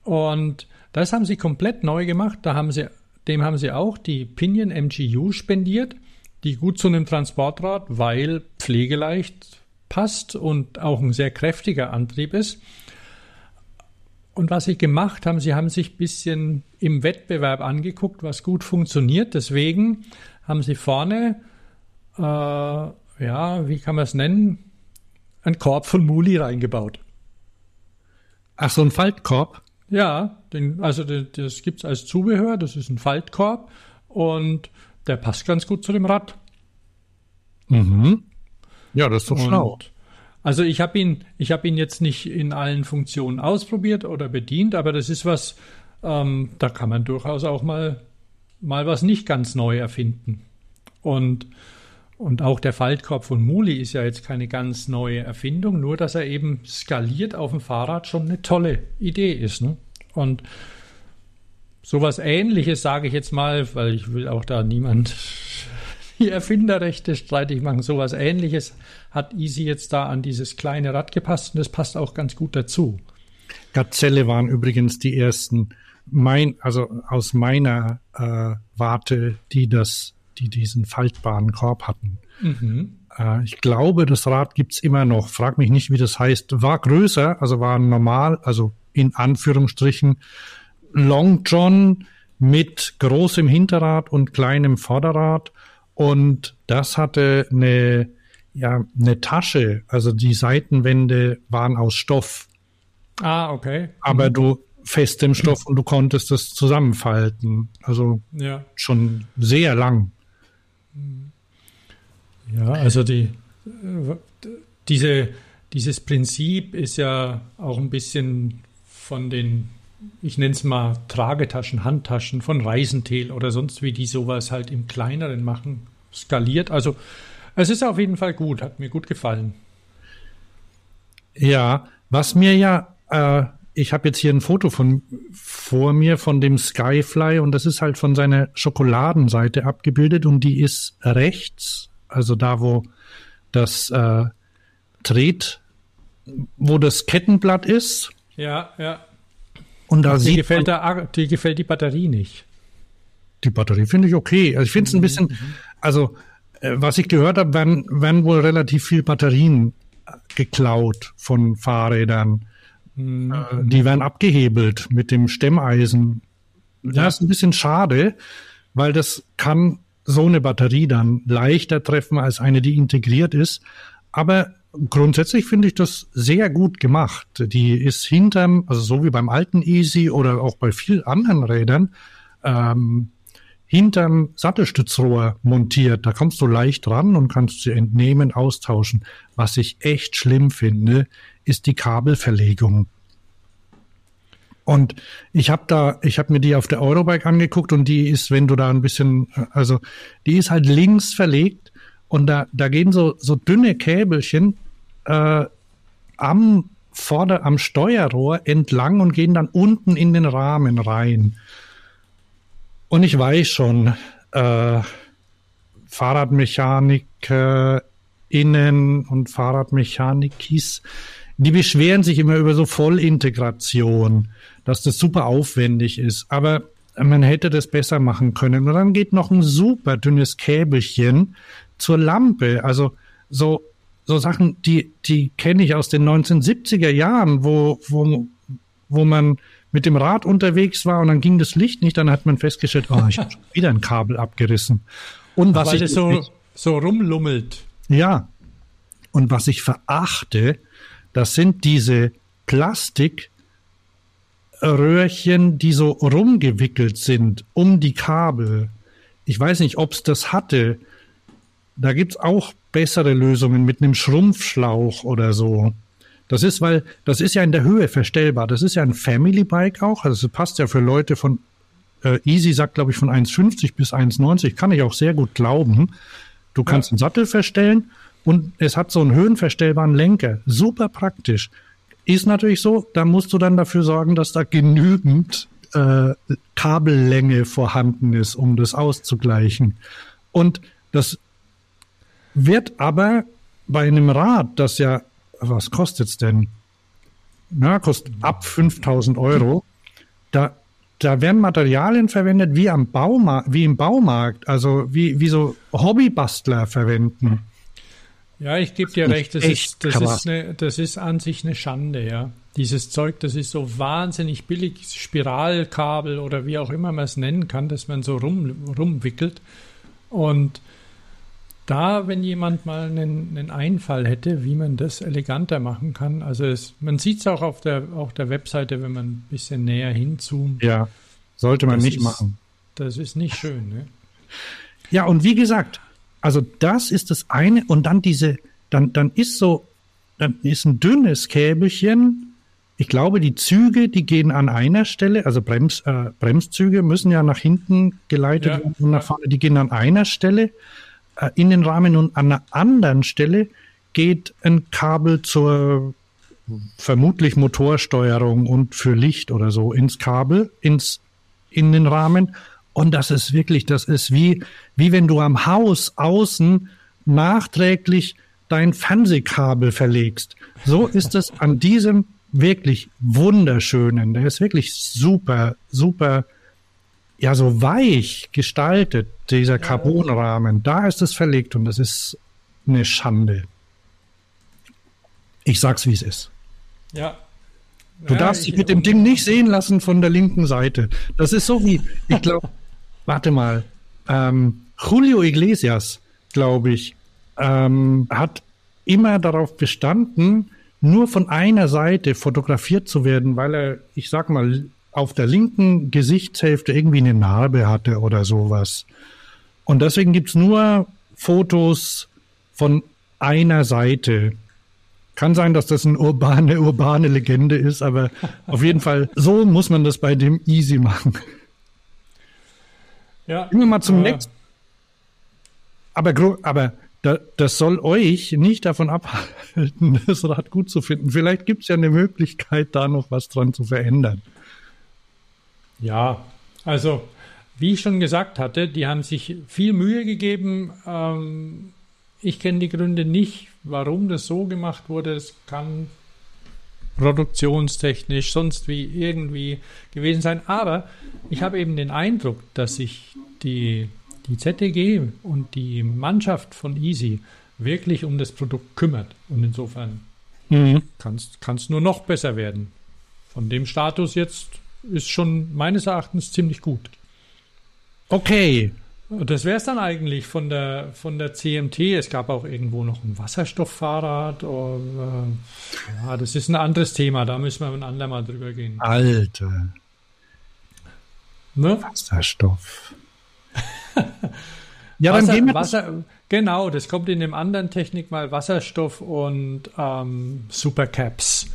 Speaker 3: Und das haben sie komplett neu gemacht. Da haben sie, dem haben sie auch die Pinion MGU spendiert, die gut zu einem Transportrad, weil pflegeleicht passt und auch ein sehr kräftiger Antrieb ist. Und was sie gemacht haben, sie haben sich ein bisschen im Wettbewerb angeguckt, was gut funktioniert. Deswegen haben sie vorne, äh, ja, wie kann man es nennen, einen Korb von Muli reingebaut.
Speaker 2: Ach, so ein Faltkorb.
Speaker 3: Ja, den, also den, das gibt's als Zubehör, das ist ein Faltkorb und der passt ganz gut zu dem Rad.
Speaker 2: Mhm. Ja, das ist doch schlau.
Speaker 3: Also ich habe ihn, ich habe ihn jetzt nicht in allen Funktionen ausprobiert oder bedient, aber das ist was, ähm, da kann man durchaus auch mal mal was nicht ganz neu erfinden. Und und auch der Faltkorb von Muli ist ja jetzt keine ganz neue Erfindung, nur dass er eben skaliert auf dem Fahrrad schon eine tolle Idee ist. Ne? Und sowas ähnliches sage ich jetzt mal, weil ich will auch da niemand die Erfinderrechte streitig machen. Sowas ähnliches hat Easy jetzt da an dieses kleine Rad gepasst und das passt auch ganz gut dazu.
Speaker 2: Gazelle waren übrigens die ersten, mein, also aus meiner äh, Warte, die das, die diesen faltbaren Korb hatten.
Speaker 3: Mhm.
Speaker 2: Äh, ich glaube, das Rad gibt's immer noch. Frag mich nicht, wie das heißt. War größer, also war normal, also in Anführungsstrichen Long John mit großem Hinterrad und kleinem Vorderrad. Und das hatte eine, ja, eine Tasche. Also die Seitenwände waren aus Stoff.
Speaker 3: Ah, okay.
Speaker 2: aber du festem Stoff und du konntest das zusammenfalten. Also
Speaker 3: Ja.
Speaker 2: schon sehr lang.
Speaker 3: Ja, also die, äh, diese, dieses Prinzip ist ja auch ein bisschen von den, ich nenne es mal Tragetaschen, Handtaschen von Reisentel oder sonst wie die sowas halt im kleineren machen, skaliert. Also es ist auf jeden Fall gut, hat mir gut gefallen.
Speaker 2: Ja, was mir ja, äh, ich habe jetzt hier ein Foto von vor mir von dem Skyfly und das ist halt von seiner Schokoladenseite abgebildet und die ist rechts, also da wo das äh, dreht, wo das Kettenblatt ist
Speaker 3: Ja, ja.
Speaker 2: und da
Speaker 3: Die
Speaker 2: sieht
Speaker 3: gefällt,
Speaker 2: man,
Speaker 3: die gefällt die Batterie nicht.
Speaker 2: Die Batterie finde ich okay. Also ich finde es ein bisschen, also äh, was ich gehört habe, werden, werden wohl relativ viel Batterien äh, geklaut von Fahrrädern.
Speaker 3: Mhm.
Speaker 2: Äh, die werden abgehebelt mit dem Stemmeisen. Das ist ein bisschen schade, weil das kann so eine Batterie dann leichter treffen als eine, die integriert ist. Aber grundsätzlich finde ich das sehr gut gemacht. Die ist hinterm, also so wie beim alten Easy oder auch bei vielen anderen Rädern, ähm, hinterm Sattelstützrohr montiert. Da kommst du leicht ran und kannst sie entnehmen, austauschen. Was ich echt schlimm finde, ist die Kabelverlegung. Und ich habe da, ich habe mir die auf der Eurobike angeguckt und die ist, wenn du da ein bisschen, also die ist halt links verlegt und da, da gehen so, so dünne Käbelchen äh, am Vorder-, am Steuerrohr entlang und gehen dann unten in den Rahmen rein. Und ich weiß schon, äh, FahrradmechanikerInnen und Fahrradmechanikis, die beschweren sich immer über so Vollintegration, dass das super aufwendig ist. Aber man hätte das besser machen können. Und dann geht noch ein super dünnes Käbelchen zur Lampe. Also so, so Sachen, die, die kenne ich aus den 1970er Jahren, wo, wo, wo man mit dem Rad unterwegs war und dann ging das Licht nicht, dann hat man festgestellt, oh, ich habe schon wieder ein Kabel abgerissen. Und was
Speaker 3: Weil
Speaker 2: ich
Speaker 3: so, so rumlummelt.
Speaker 2: ja. Und was ich verachte, Das sind diese Plastikröhrchen, die so rumgewickelt sind um die Kabel. Ich weiß nicht, ob es das hatte. Da gibt's auch bessere Lösungen mit einem Schrumpfschlauch oder so. Das ist, weil, das ist ja in der Höhe verstellbar. Das ist ja ein Family Bike auch. Also es passt ja für Leute von, äh, Easy sagt, glaube ich, von 1,50 bis 1,90. Kann ich auch sehr gut glauben. Du kannst ja. den Sattel verstellen und es hat so einen höhenverstellbaren Lenker. Super praktisch. Ist natürlich so, da musst du dann dafür sorgen, dass da genügend äh, Kabellänge vorhanden ist, um das auszugleichen. Und das wird aber bei einem Rad, das ja, was kostet's denn? Na, kostet ab 5000 Euro. Da, da werden Materialien verwendet wie am Baumarkt, wie im Baumarkt, also wie, wie so Hobbybastler verwenden.
Speaker 3: Ja, ich gebe dir recht, das ist, das, ist eine, das ist an sich eine Schande, ja. Dieses Zeug, das ist so wahnsinnig billig, Spiralkabel oder wie auch immer man es nennen kann, dass man so rum, rumwickelt. Und da, wenn jemand mal einen, einen, Einfall hätte, wie man das eleganter machen kann, also es, man sieht es auch auf der, auf der Webseite, wenn man ein bisschen näher hinzoomt.
Speaker 2: Ja, sollte man nicht
Speaker 3: ist,
Speaker 2: machen.
Speaker 3: Das ist nicht schön. Ne?
Speaker 2: Ja, und wie gesagt, also das ist das eine und dann diese, dann, dann ist so, dann ist ein dünnes Käbelchen. Ich glaube, die Züge, die gehen an einer Stelle, also Brems, äh, Bremszüge müssen ja nach hinten geleitet ja. werden und nach vorne, die gehen an einer Stelle in den Rahmen und an einer anderen Stelle geht ein Kabel zur vermutlich Motorsteuerung und für Licht oder so ins Kabel, ins, in den Rahmen. Und das ist wirklich, das ist wie, wie wenn du am Haus außen nachträglich dein Fernsehkabel verlegst. So ist es an diesem wirklich wunderschönen. Der ist wirklich super, super ja so weich gestaltet, dieser Carbonrahmen. Da ist es verlegt und das ist eine Schande. Ich sag's, wie es ist.
Speaker 3: Ja.
Speaker 2: Du ja, darfst dich mit dem Ding nicht sehen lassen von der linken Seite. Das ist so wie, ich glaube, warte mal, ähm, Julio Iglesias, glaube ich, ähm, hat immer darauf bestanden, nur von einer Seite fotografiert zu werden, weil er, ich sag mal, auf der linken Gesichtshälfte irgendwie eine Narbe hatte oder sowas. Und deswegen gibt's nur Fotos von einer Seite. Kann sein, dass das eine urbane, urbane Legende ist, aber auf jeden Fall, so muss man das bei dem easy machen. Ja. Gehen wir mal zum äh, nächsten. Aber, aber das soll euch nicht davon abhalten, das Rad gut zu finden. Vielleicht gibt's ja eine Möglichkeit, da noch was dran zu verändern.
Speaker 3: Ja, also wie ich schon gesagt hatte, die haben sich viel Mühe gegeben. Ähm, ich kenne die Gründe nicht, warum das so gemacht wurde. Es kann produktionstechnisch, sonst wie irgendwie gewesen sein. Aber ich habe eben den Eindruck, dass sich die, die ZTG und die Mannschaft von Easy wirklich um das Produkt kümmert. Und insofern mhm. kann es nur noch besser werden. Von dem Status jetzt ist schon meines Erachtens ziemlich gut.
Speaker 2: Okay.
Speaker 3: Das wäre es dann eigentlich von der, von der CMT. Es gab auch irgendwo noch ein Wasserstofffahrrad. Oder, äh, ja, das ist ein anderes Thema. Da müssen wir ein andermal drüber gehen.
Speaker 2: Alter. Ne? Wasserstoff.
Speaker 3: ja, Wasser, dann gehen wir Wasser, Genau, das kommt in dem anderen Technik mal Wasserstoff und ähm, Supercaps.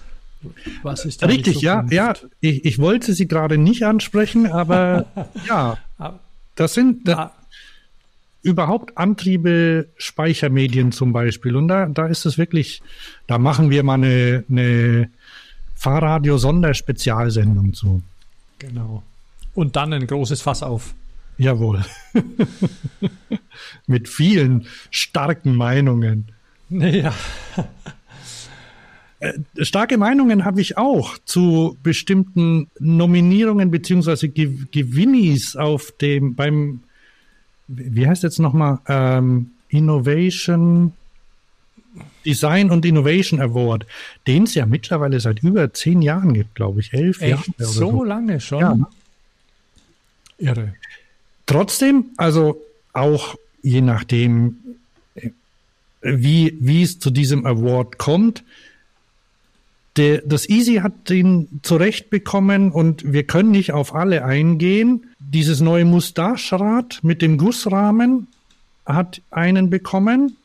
Speaker 2: Was ist Richtig, ja, ja. Ich, ich wollte sie gerade nicht ansprechen, aber ja, das sind da, überhaupt Antriebe, Speichermedien zum Beispiel. Und da, da ist es wirklich, da machen wir mal eine, eine Fahrradio-Sonderspezialsendung zu.
Speaker 3: Genau. Und dann ein großes Fass auf.
Speaker 2: Jawohl. Mit vielen starken Meinungen.
Speaker 3: Ja.
Speaker 2: Äh, starke Meinungen habe ich auch zu bestimmten Nominierungen beziehungsweise Gewinnis auf dem beim wie heißt jetzt nochmal ähm, Innovation Design und Innovation Award, den es ja mittlerweile seit über zehn Jahren gibt, glaube ich, elf
Speaker 3: Echt? Jahre. Oder so, so lange schon. Ja.
Speaker 2: Irre. Trotzdem, also auch je nachdem, äh, wie, wie es zu diesem Award kommt, der, das Easy hat den zurechtbekommen und wir können nicht auf alle eingehen. Dieses neue Mustache-Rad mit dem Gussrahmen hat einen bekommen.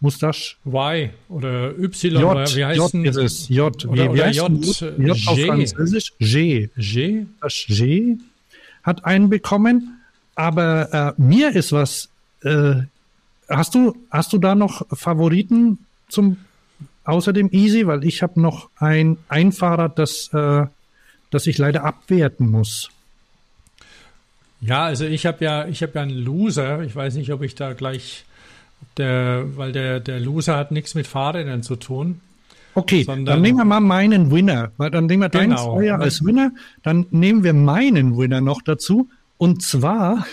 Speaker 2: Mustache.
Speaker 3: Y oder Y,
Speaker 2: J,
Speaker 3: oder wie heißt
Speaker 2: J
Speaker 3: denn?
Speaker 2: ist es. J.
Speaker 3: Oder-
Speaker 2: wie,
Speaker 3: oder
Speaker 2: wie heißt
Speaker 3: J,
Speaker 2: denn J auf
Speaker 3: G.
Speaker 2: Französisch? G.
Speaker 3: G?
Speaker 2: Das G hat einen bekommen. Aber äh, mir ist was. Äh, hast du hast du da noch Favoriten zum außer dem Easy? Weil ich habe noch ein ein Fahrrad, das äh, das ich leider abwerten muss.
Speaker 3: Ja, also ich habe ja, ich habe ja einen Loser. Ich weiß nicht, ob ich da gleich, der, weil der, der Loser hat nichts mit Fahrrädern zu tun.
Speaker 2: Okay,
Speaker 3: Sondern-
Speaker 2: dann nehmen wir mal meinen Winner. Weil Dann nehmen wir deinen
Speaker 3: Genau.
Speaker 2: Als Winner. Dann nehmen wir meinen Winner noch dazu. Und zwar,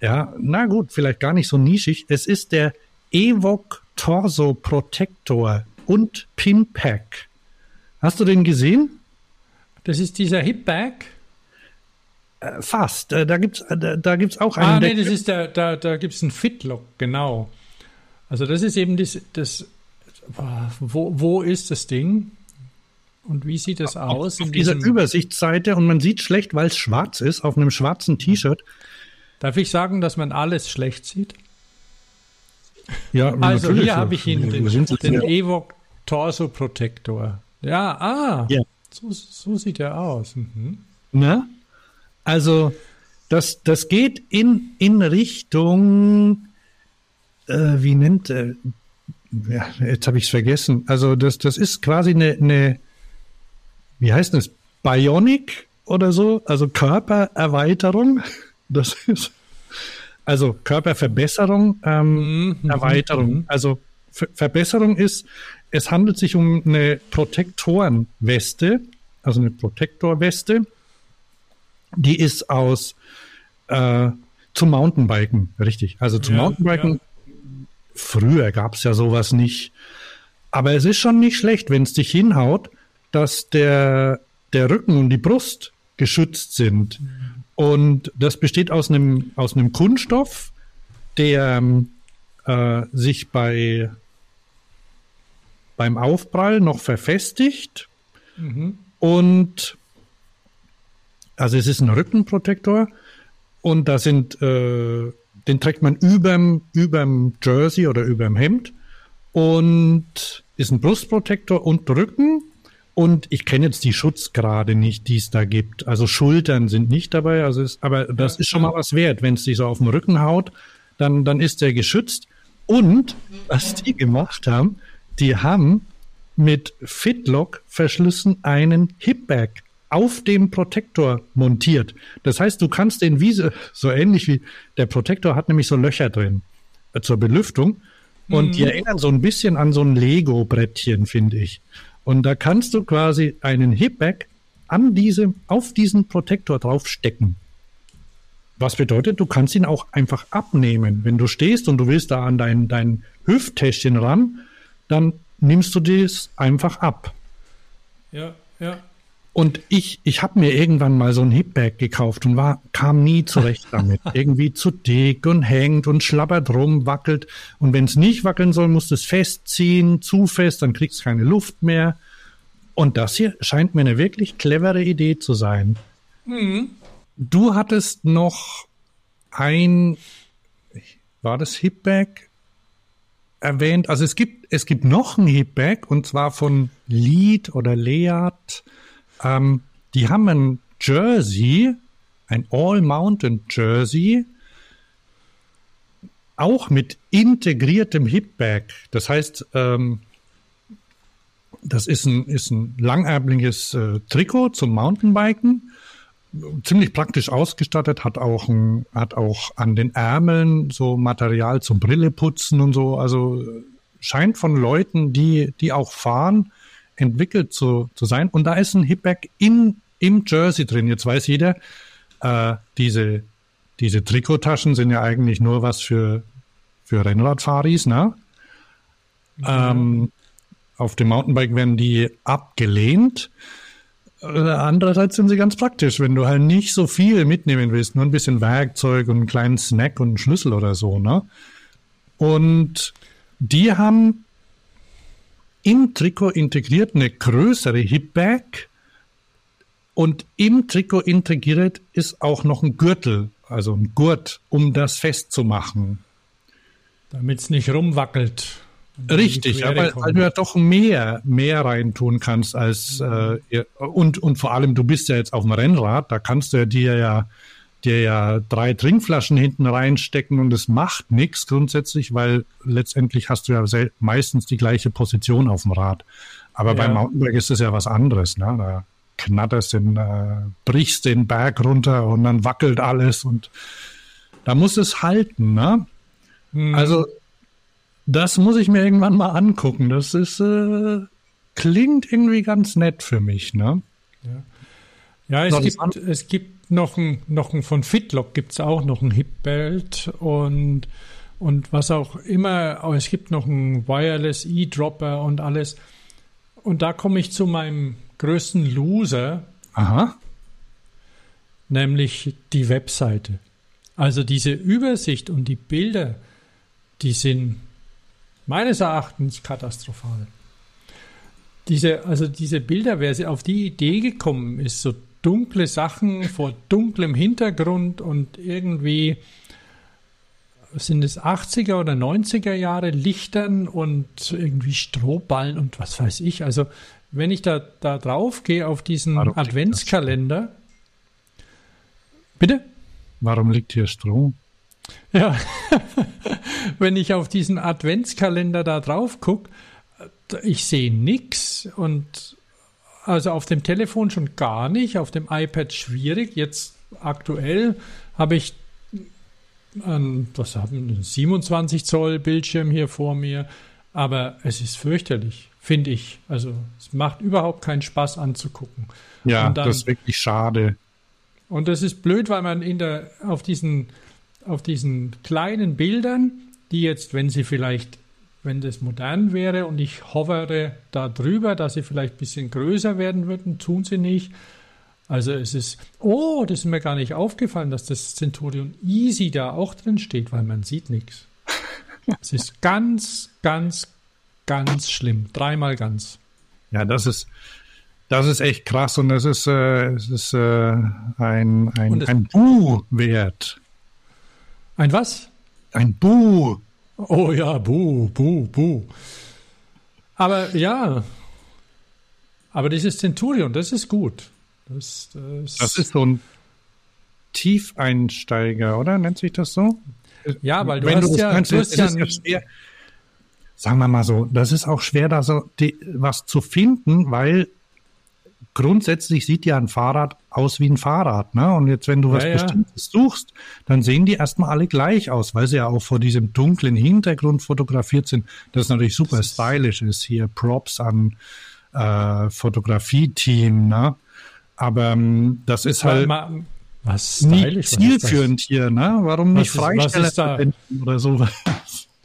Speaker 2: ja, na gut, vielleicht gar nicht so nischig. Es ist der Evoc Torso Protector und Pin Pack. Hast du den gesehen?
Speaker 3: Das ist dieser Hipback.
Speaker 2: Äh, fast. Äh, da gibt's, äh, da, da gibt's auch einen.
Speaker 3: Ah, nee, das ist der, da, da gibt es einen Fitlock, genau. Also das ist eben das, das wo, wo ist das Ding? Und wie sieht das aus?
Speaker 2: auf
Speaker 3: in
Speaker 2: dieser Übersichtsseite und man sieht schlecht, weil es schwarz ist, auf einem schwarzen T-Shirt.
Speaker 3: Darf ich sagen, dass man alles schlecht sieht?
Speaker 2: Ja,
Speaker 3: Also hier habe ich ihn, den, den Evoc Torso Protector. Ja, ah,
Speaker 2: Ja.
Speaker 3: so, so sieht er aus. Mhm.
Speaker 2: Ne? Also, das, das geht in, in Richtung, äh, wie nennt, äh, ja, jetzt habe ich es vergessen. Also, das, das ist quasi eine, eine, wie heißt das, Bionic oder so, also Körpererweiterung. Das ist, also Körperverbesserung, ähm,
Speaker 3: Mhm,
Speaker 2: Erweiterung. Also Ver Verbesserung ist, es handelt sich um eine Protektorenweste, also eine Protektorweste, die ist aus äh, zum Mountainbiken, richtig. Also zum
Speaker 3: Ja,
Speaker 2: Mountainbiken, früher gab es ja sowas nicht. Aber es ist schon nicht schlecht, wenn es dich hinhaut, dass der, der Rücken und die Brust geschützt sind. Und das besteht aus einem, aus einem Kunststoff, der ähm, äh, sich bei, beim Aufprall noch verfestigt.
Speaker 3: Mhm.
Speaker 2: Und also es ist ein Rückenprotektor und da sind, äh, den trägt man überm, überm Jersey oder überm Hemd und ist ein Brustprotektor und Rücken. Und ich kenne jetzt die Schutzgrade nicht, die es da gibt. Also Schultern sind nicht dabei, also ist, aber das ist schon mal was wert. Wenn es dich so auf den Rücken haut, dann, dann ist der geschützt. Und was die gemacht haben, die haben mit Fitlock-Verschlüssen einen Hipback auf dem Protektor montiert. Das heißt, du kannst den wie so, ähnlich wie der Protektor hat nämlich so Löcher drin äh, zur Belüftung und die erinnern so ein bisschen an so ein Lego-Brettchen, finde ich. Und da kannst du quasi einen Hipback an diesem, auf diesen Protektor draufstecken. Was bedeutet, du kannst ihn auch einfach abnehmen. Wenn du stehst und du willst da an dein, dein Hüfttäschchen ran, dann nimmst du das einfach ab.
Speaker 3: Ja, ja.
Speaker 2: Und ich, ich habe mir irgendwann mal so ein Hipbag gekauft und war, kam nie zurecht damit. Irgendwie zu dick und hängt und schlappert rum, wackelt. Und wenn es nicht wackeln soll, musst du es festziehen, zu fest, dann kriegst du keine Luft mehr. Und das hier scheint mir eine wirklich clevere Idee zu sein. Du hattest noch ein, war das Hipbag erwähnt? Also es gibt, es gibt noch ein Hipbag und zwar von Lead oder Lead. Ähm, die haben ein Jersey, ein All-Mountain Jersey, auch mit integriertem Hipbag. Das heißt, ähm, das ist ein, ist ein langärmliches äh, Trikot zum Mountainbiken, ziemlich praktisch ausgestattet, hat auch, ein, hat auch an den Ärmeln so Material zum Brilleputzen und so. Also scheint von Leuten, die, die auch fahren, entwickelt zu, zu sein. Und da ist ein Hipback in, im Jersey drin. Jetzt weiß jeder, äh, diese, diese Trikottaschen sind ja eigentlich nur was für, für Rennradfahris, ne? Ähm, auf dem Mountainbike werden die abgelehnt. Äh, Andererseits sind sie ganz praktisch, wenn du halt nicht so viel mitnehmen willst, nur ein bisschen Werkzeug und einen kleinen Snack und einen Schlüssel oder so, ne? Und die haben im Trikot integriert eine größere Hipbag und im Trikot integriert ist auch noch ein Gürtel, also ein Gurt, um das festzumachen.
Speaker 3: Damit es nicht rumwackelt.
Speaker 2: Richtig, aber weil du ja doch mehr, mehr reintun kannst als äh, und, und vor allem, du bist ja jetzt auf dem Rennrad, da kannst du ja dir ja dir ja drei Trinkflaschen hinten reinstecken und es macht nichts grundsätzlich, weil letztendlich hast du ja meistens die gleiche Position auf dem Rad. Aber ja. beim Mountainbike ist das ja was anderes, ne? Da knatterst den, äh, brichst den Berg runter und dann wackelt alles und da muss es halten, ne? Hm. Also das muss ich mir irgendwann mal angucken. Das ist äh, klingt irgendwie ganz nett für mich, ne?
Speaker 3: Ja, ja es, gibt, es gibt noch ein, noch ein von Fitlock gibt es auch noch ein Hipbelt und und was auch immer, aber es gibt noch ein Wireless E-Dropper und alles. Und da komme ich zu meinem größten Loser.
Speaker 2: Aha.
Speaker 3: Nämlich die Webseite. Also diese Übersicht und die Bilder, die sind meines Erachtens katastrophal. Diese, also diese Bilder, wer sie auf die Idee gekommen ist, so dunkle Sachen vor dunklem Hintergrund und irgendwie sind es 80er oder 90er Jahre Lichtern und irgendwie Strohballen und was weiß ich. Also wenn ich da, da drauf gehe auf diesen Warum Adventskalender. Bitte?
Speaker 2: Warum liegt hier Stroh?
Speaker 3: Ja, wenn ich auf diesen Adventskalender da drauf gucke, ich sehe nichts und also auf dem Telefon schon gar nicht, auf dem iPad schwierig. Jetzt aktuell habe ich ein, was haben, einen 27 Zoll Bildschirm hier vor mir, aber es ist fürchterlich, finde ich. Also es macht überhaupt keinen Spaß anzugucken.
Speaker 2: Ja, dann, das ist wirklich schade.
Speaker 3: Und das ist blöd, weil man in der, auf diesen auf diesen kleinen Bildern, die jetzt, wenn sie vielleicht, wenn das modern wäre und ich hovere da drüber, dass sie vielleicht ein bisschen größer werden würden, tun sie nicht. Also es ist, oh, das ist mir gar nicht aufgefallen, dass das Centurion Easy da auch drin steht, weil man sieht nichts. Es ist ganz, ganz, ganz schlimm. Dreimal ganz.
Speaker 2: Ja, das ist, das ist echt krass und das ist, äh, es ist äh, ein, ein, ein Bu wert.
Speaker 3: Ein was?
Speaker 2: Ein Bu.
Speaker 3: Oh ja, Bu, Bu, Bu. Aber ja, aber dieses Centurion, das ist gut.
Speaker 2: Das, das, das ist so ein Tiefeinsteiger, oder? Nennt sich das so?
Speaker 3: Ja, weil du Wenn hast du ja, kannst, du hast ja, ja
Speaker 2: schwer, sagen wir mal so, das ist auch schwer, da so die, was zu finden, weil grundsätzlich sieht ja ein Fahrrad aus wie ein Fahrrad, ne? Und jetzt, wenn du was ja, Bestimmtes suchst, dann sehen die erstmal alle gleich aus, weil sie ja auch vor diesem dunklen Hintergrund fotografiert sind. Das ist natürlich super stylisch ist. Hier Props an äh, Fotografie-Team, ne? Aber ähm, das ist halt mal,
Speaker 3: was stylisch,
Speaker 2: nicht zielführend hier, ne? Warum nicht
Speaker 3: Freisteller oder sowas?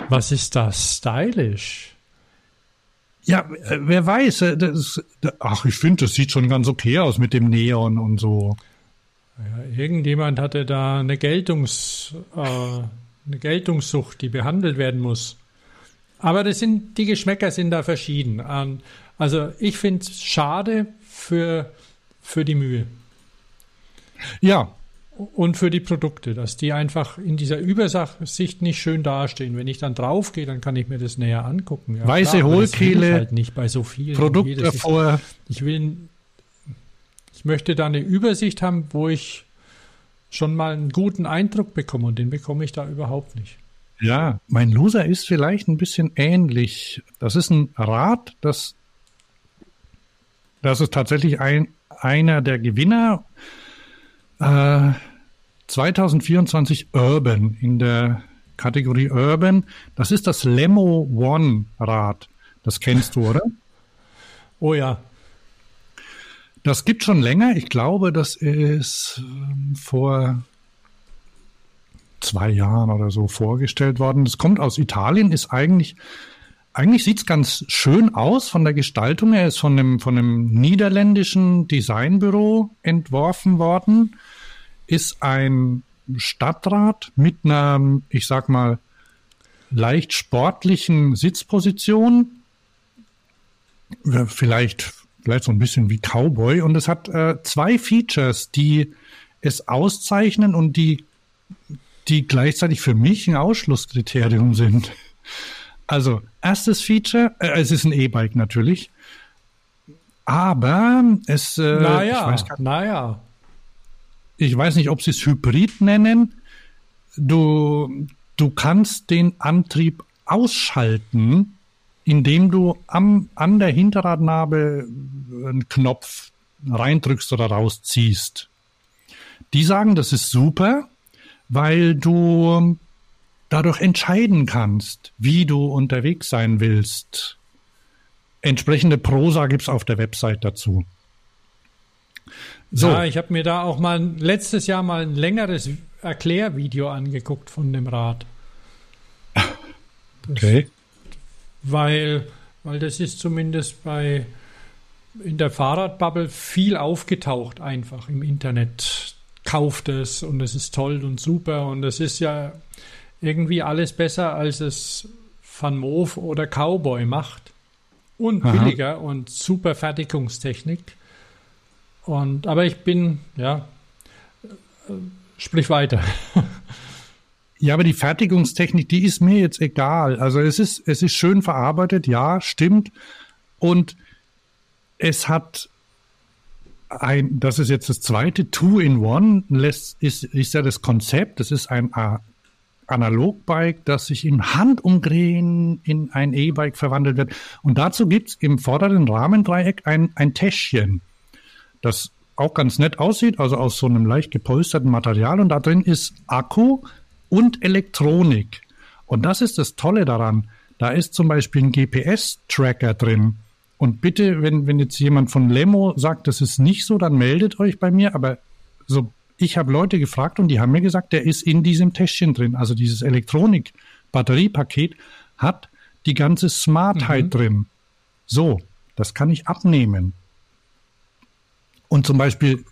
Speaker 3: Was ist da stylisch?
Speaker 2: Ja, äh, wer weiß. Äh, das, ach, ich finde, das sieht schon ganz okay aus mit dem Neon und so.
Speaker 3: Ja, irgendjemand hatte da eine, Geltungs, äh, eine Geltungssucht, die behandelt werden muss. Aber das sind, die Geschmäcker sind da verschieden. Ähm, also ich finde es schade für, für die Mühe.
Speaker 2: Ja,
Speaker 3: und für die Produkte, dass die einfach in dieser Übersicht nicht schön dastehen. Wenn ich dann draufgehe, dann kann ich mir das näher angucken.
Speaker 2: Ja, Weiße klar, Hohlkehle,
Speaker 3: halt nicht bei so vielen.
Speaker 2: Produkt davor.
Speaker 3: ich will, ich möchte da eine Übersicht haben, wo ich schon mal einen guten Eindruck bekomme und den bekomme ich da überhaupt nicht.
Speaker 2: Ja, mein Loser ist vielleicht ein bisschen ähnlich. Das ist ein Rad, das, das ist tatsächlich ein, einer der Gewinner äh, 2024 Urban in der Kategorie Urban. Das ist das Lemo One Rad. Das kennst du, oder?
Speaker 3: Oh ja.
Speaker 2: Das gibt schon länger. Ich glaube, das ist ähm, vor zwei Jahren oder so vorgestellt worden. Das kommt aus Italien, ist eigentlich, eigentlich sieht es ganz schön aus von der Gestaltung Er ist von einem, von einem niederländischen Designbüro entworfen worden ist ein Stadtrat mit einer, ich sag mal, leicht sportlichen Sitzposition. vielleicht, vielleicht so ein bisschen wie Cowboy. Und es hat äh, zwei Features, die es auszeichnen und die, die gleichzeitig für mich ein Ausschlusskriterium sind. Also, erstes Feature, äh, es ist ein E-Bike natürlich. Aber es,
Speaker 3: äh, naja, naja.
Speaker 2: Ich weiß nicht, ob sie es Hybrid nennen. Du, du kannst den Antrieb ausschalten, indem du am, an der Hinterradnabe einen Knopf reindrückst oder rausziehst. Die sagen, das ist super, weil du dadurch entscheiden kannst, wie du unterwegs sein willst. Entsprechende Prosa gibt's auf der Website dazu.
Speaker 3: So. Ja, ich habe mir da auch mal letztes Jahr mal ein längeres Erklärvideo angeguckt von dem Rad.
Speaker 2: okay.
Speaker 3: Weil, weil das ist zumindest bei in der Fahrradbubble viel aufgetaucht einfach im Internet. Kauft es und es ist toll und super und es ist ja irgendwie alles besser, als es Van Moof oder Cowboy macht. Und Aha. billiger und super Fertigungstechnik. Und, aber ich bin, ja, äh, sprich weiter.
Speaker 2: Ja, aber die Fertigungstechnik, die ist mir jetzt egal. Also es ist, es ist schön verarbeitet, ja, stimmt. Und es hat ein, das ist jetzt das zweite Two-in-One, ist, ist ja das Konzept. Das ist ein Analogbike, das sich im Handumdrehen in ein E-Bike verwandelt wird. Und dazu gibt's im vorderen Rahmendreieck ein, ein Täschchen, das auch ganz nett aussieht, also aus so einem leicht gepolsterten Material. Und da drin ist Akku und Elektronik. Und das ist das Tolle daran. Da ist zum Beispiel ein GPS-Tracker drin. Und bitte, wenn, wenn jetzt jemand von Lemo sagt, das ist nicht so, dann meldet euch bei mir. Aber so ich habe Leute gefragt und die haben mir gesagt, der ist in diesem Täschchen drin. Also dieses Elektronik-Batteriepaket hat die ganze Smartheit mhm. drin. So, das kann ich abnehmen. Und zum Beispiel,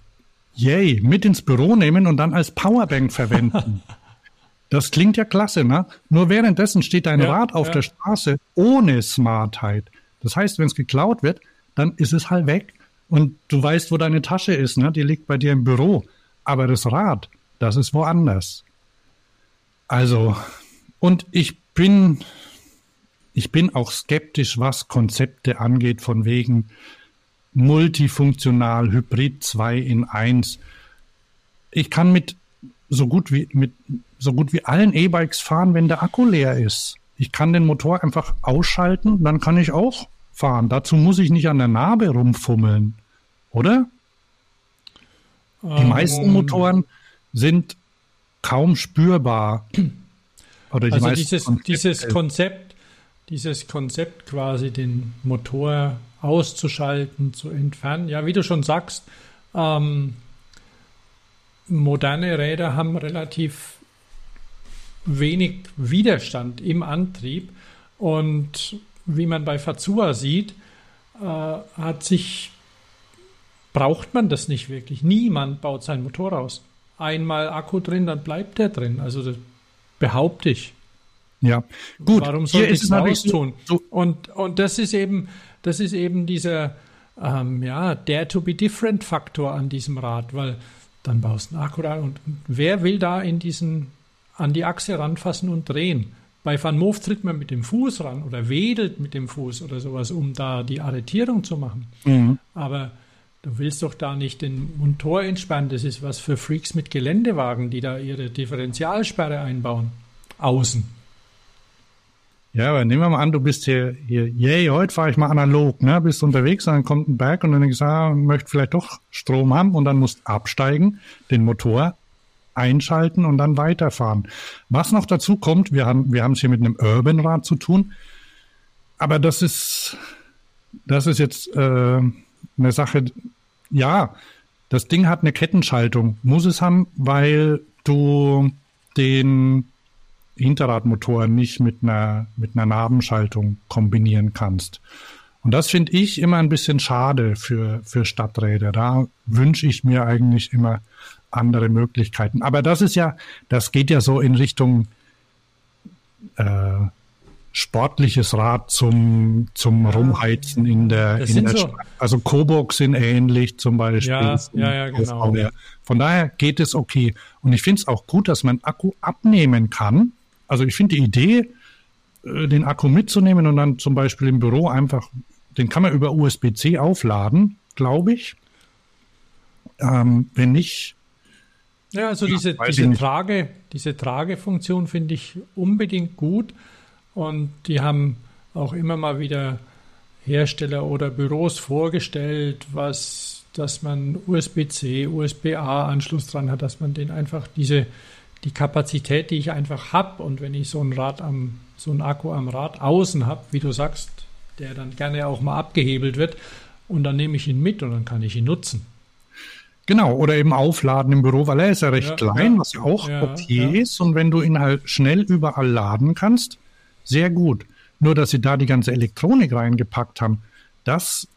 Speaker 2: yay, mit ins Büro nehmen und dann als Powerbank verwenden. das klingt ja klasse, ne? Nur währenddessen steht dein ja, Rad auf ja. der Straße ohne Smartheit. Das heißt, wenn es geklaut wird, dann ist es halt weg und du weißt, wo deine Tasche ist, ne? Die liegt bei dir im Büro. Aber das Rad, das ist woanders. Also, und ich bin, ich bin auch skeptisch, was Konzepte angeht, von wegen multifunktional, Hybrid 2 in 1. Ich kann mit so gut wie, mit so gut wie allen E-Bikes fahren, wenn der Akku leer ist. Ich kann den Motor einfach ausschalten, dann kann ich auch fahren. Dazu muss ich nicht an der Narbe rumfummeln. Oder? Die meisten ähm. Motoren sind kaum spürbar.
Speaker 3: Oder die also dieses, Konzept dieses Konzept, dieses Konzept quasi den Motor auszuschalten, zu entfernen. Ja, wie du schon sagst, ähm, moderne Räder haben relativ wenig Widerstand im Antrieb und wie man bei Fazua sieht, äh, hat sich braucht man das nicht wirklich. Niemand baut sein Motor aus. Einmal Akku drin, dann bleibt der drin. Also das behaupte ich.
Speaker 2: Ja,
Speaker 3: gut. Warum soll ich es raustun? So und, und das ist eben, das ist eben dieser, ähm, ja, Dare to be different Faktor an diesem Rad, weil dann baust du einen Akku rein und wer will da in diesen, an die Achse ranfassen und drehen? Bei Van Moof tritt man mit dem Fuß ran oder wedelt mit dem Fuß oder sowas, um da die Arretierung zu machen. Mhm. Aber Du willst doch da nicht den Motor entspannen. Das ist was für Freaks mit Geländewagen, die da ihre Differentialsperre einbauen. Außen.
Speaker 2: Ja, aber nehmen wir mal an, du bist hier, hier yay, heute fahre ich mal analog, ne? Bist unterwegs, dann kommt ein Berg und dann denkst du, ah, möchte vielleicht doch Strom haben und dann musst absteigen, den Motor einschalten und dann weiterfahren. Was noch dazu kommt, wir haben, wir haben es hier mit einem Urban-Rad zu tun, aber das ist, das ist jetzt äh, eine Sache, ja, das Ding hat eine Kettenschaltung, muss es haben, weil du den Hinterradmotor nicht mit einer, mit einer Nabenschaltung kombinieren kannst. Und das finde ich immer ein bisschen schade für, für Stadträder. Da wünsche ich mir eigentlich immer andere Möglichkeiten. Aber das ist ja, das geht ja so in Richtung äh, sportliches Rad zum, zum Rumheizen in der,
Speaker 3: Das
Speaker 2: in der
Speaker 3: so-
Speaker 2: Stadt. Also Coburg sind ähnlich zum Beispiel.
Speaker 3: Ja, ja, ja, genau.
Speaker 2: Von daher geht es okay. Und ich finde es auch gut, dass man Akku abnehmen kann. Also ich finde die Idee, äh, den Akku mitzunehmen und dann zum Beispiel im Büro einfach, den kann man über USB-C aufladen, glaube ich. Ähm, wenn nicht,
Speaker 3: Ja, also diese,
Speaker 2: ich
Speaker 3: diese,
Speaker 2: nicht.
Speaker 3: Trage, diese Tragefunktion finde ich unbedingt gut. Und die haben auch immer mal wieder Hersteller oder Büros vorgestellt, was, dass man USB-C, USB-A-Anschluss dran hat, dass man den einfach diese, die Kapazität, die ich einfach habe und wenn ich so ein Rad am, so ein Akku am Rad außen habe, wie du sagst, der dann gerne auch mal abgehebelt wird und dann nehme ich ihn mit und dann kann ich ihn nutzen.
Speaker 2: Genau, oder eben aufladen im Büro, weil er ist ja recht
Speaker 3: Ja,
Speaker 2: klein,
Speaker 3: ja.
Speaker 2: was ja auch
Speaker 3: Ja,
Speaker 2: okay
Speaker 3: ja.
Speaker 2: ist. Und wenn du ihn halt schnell überall laden kannst, sehr gut. Nur, dass sie da die ganze Elektronik reingepackt haben, das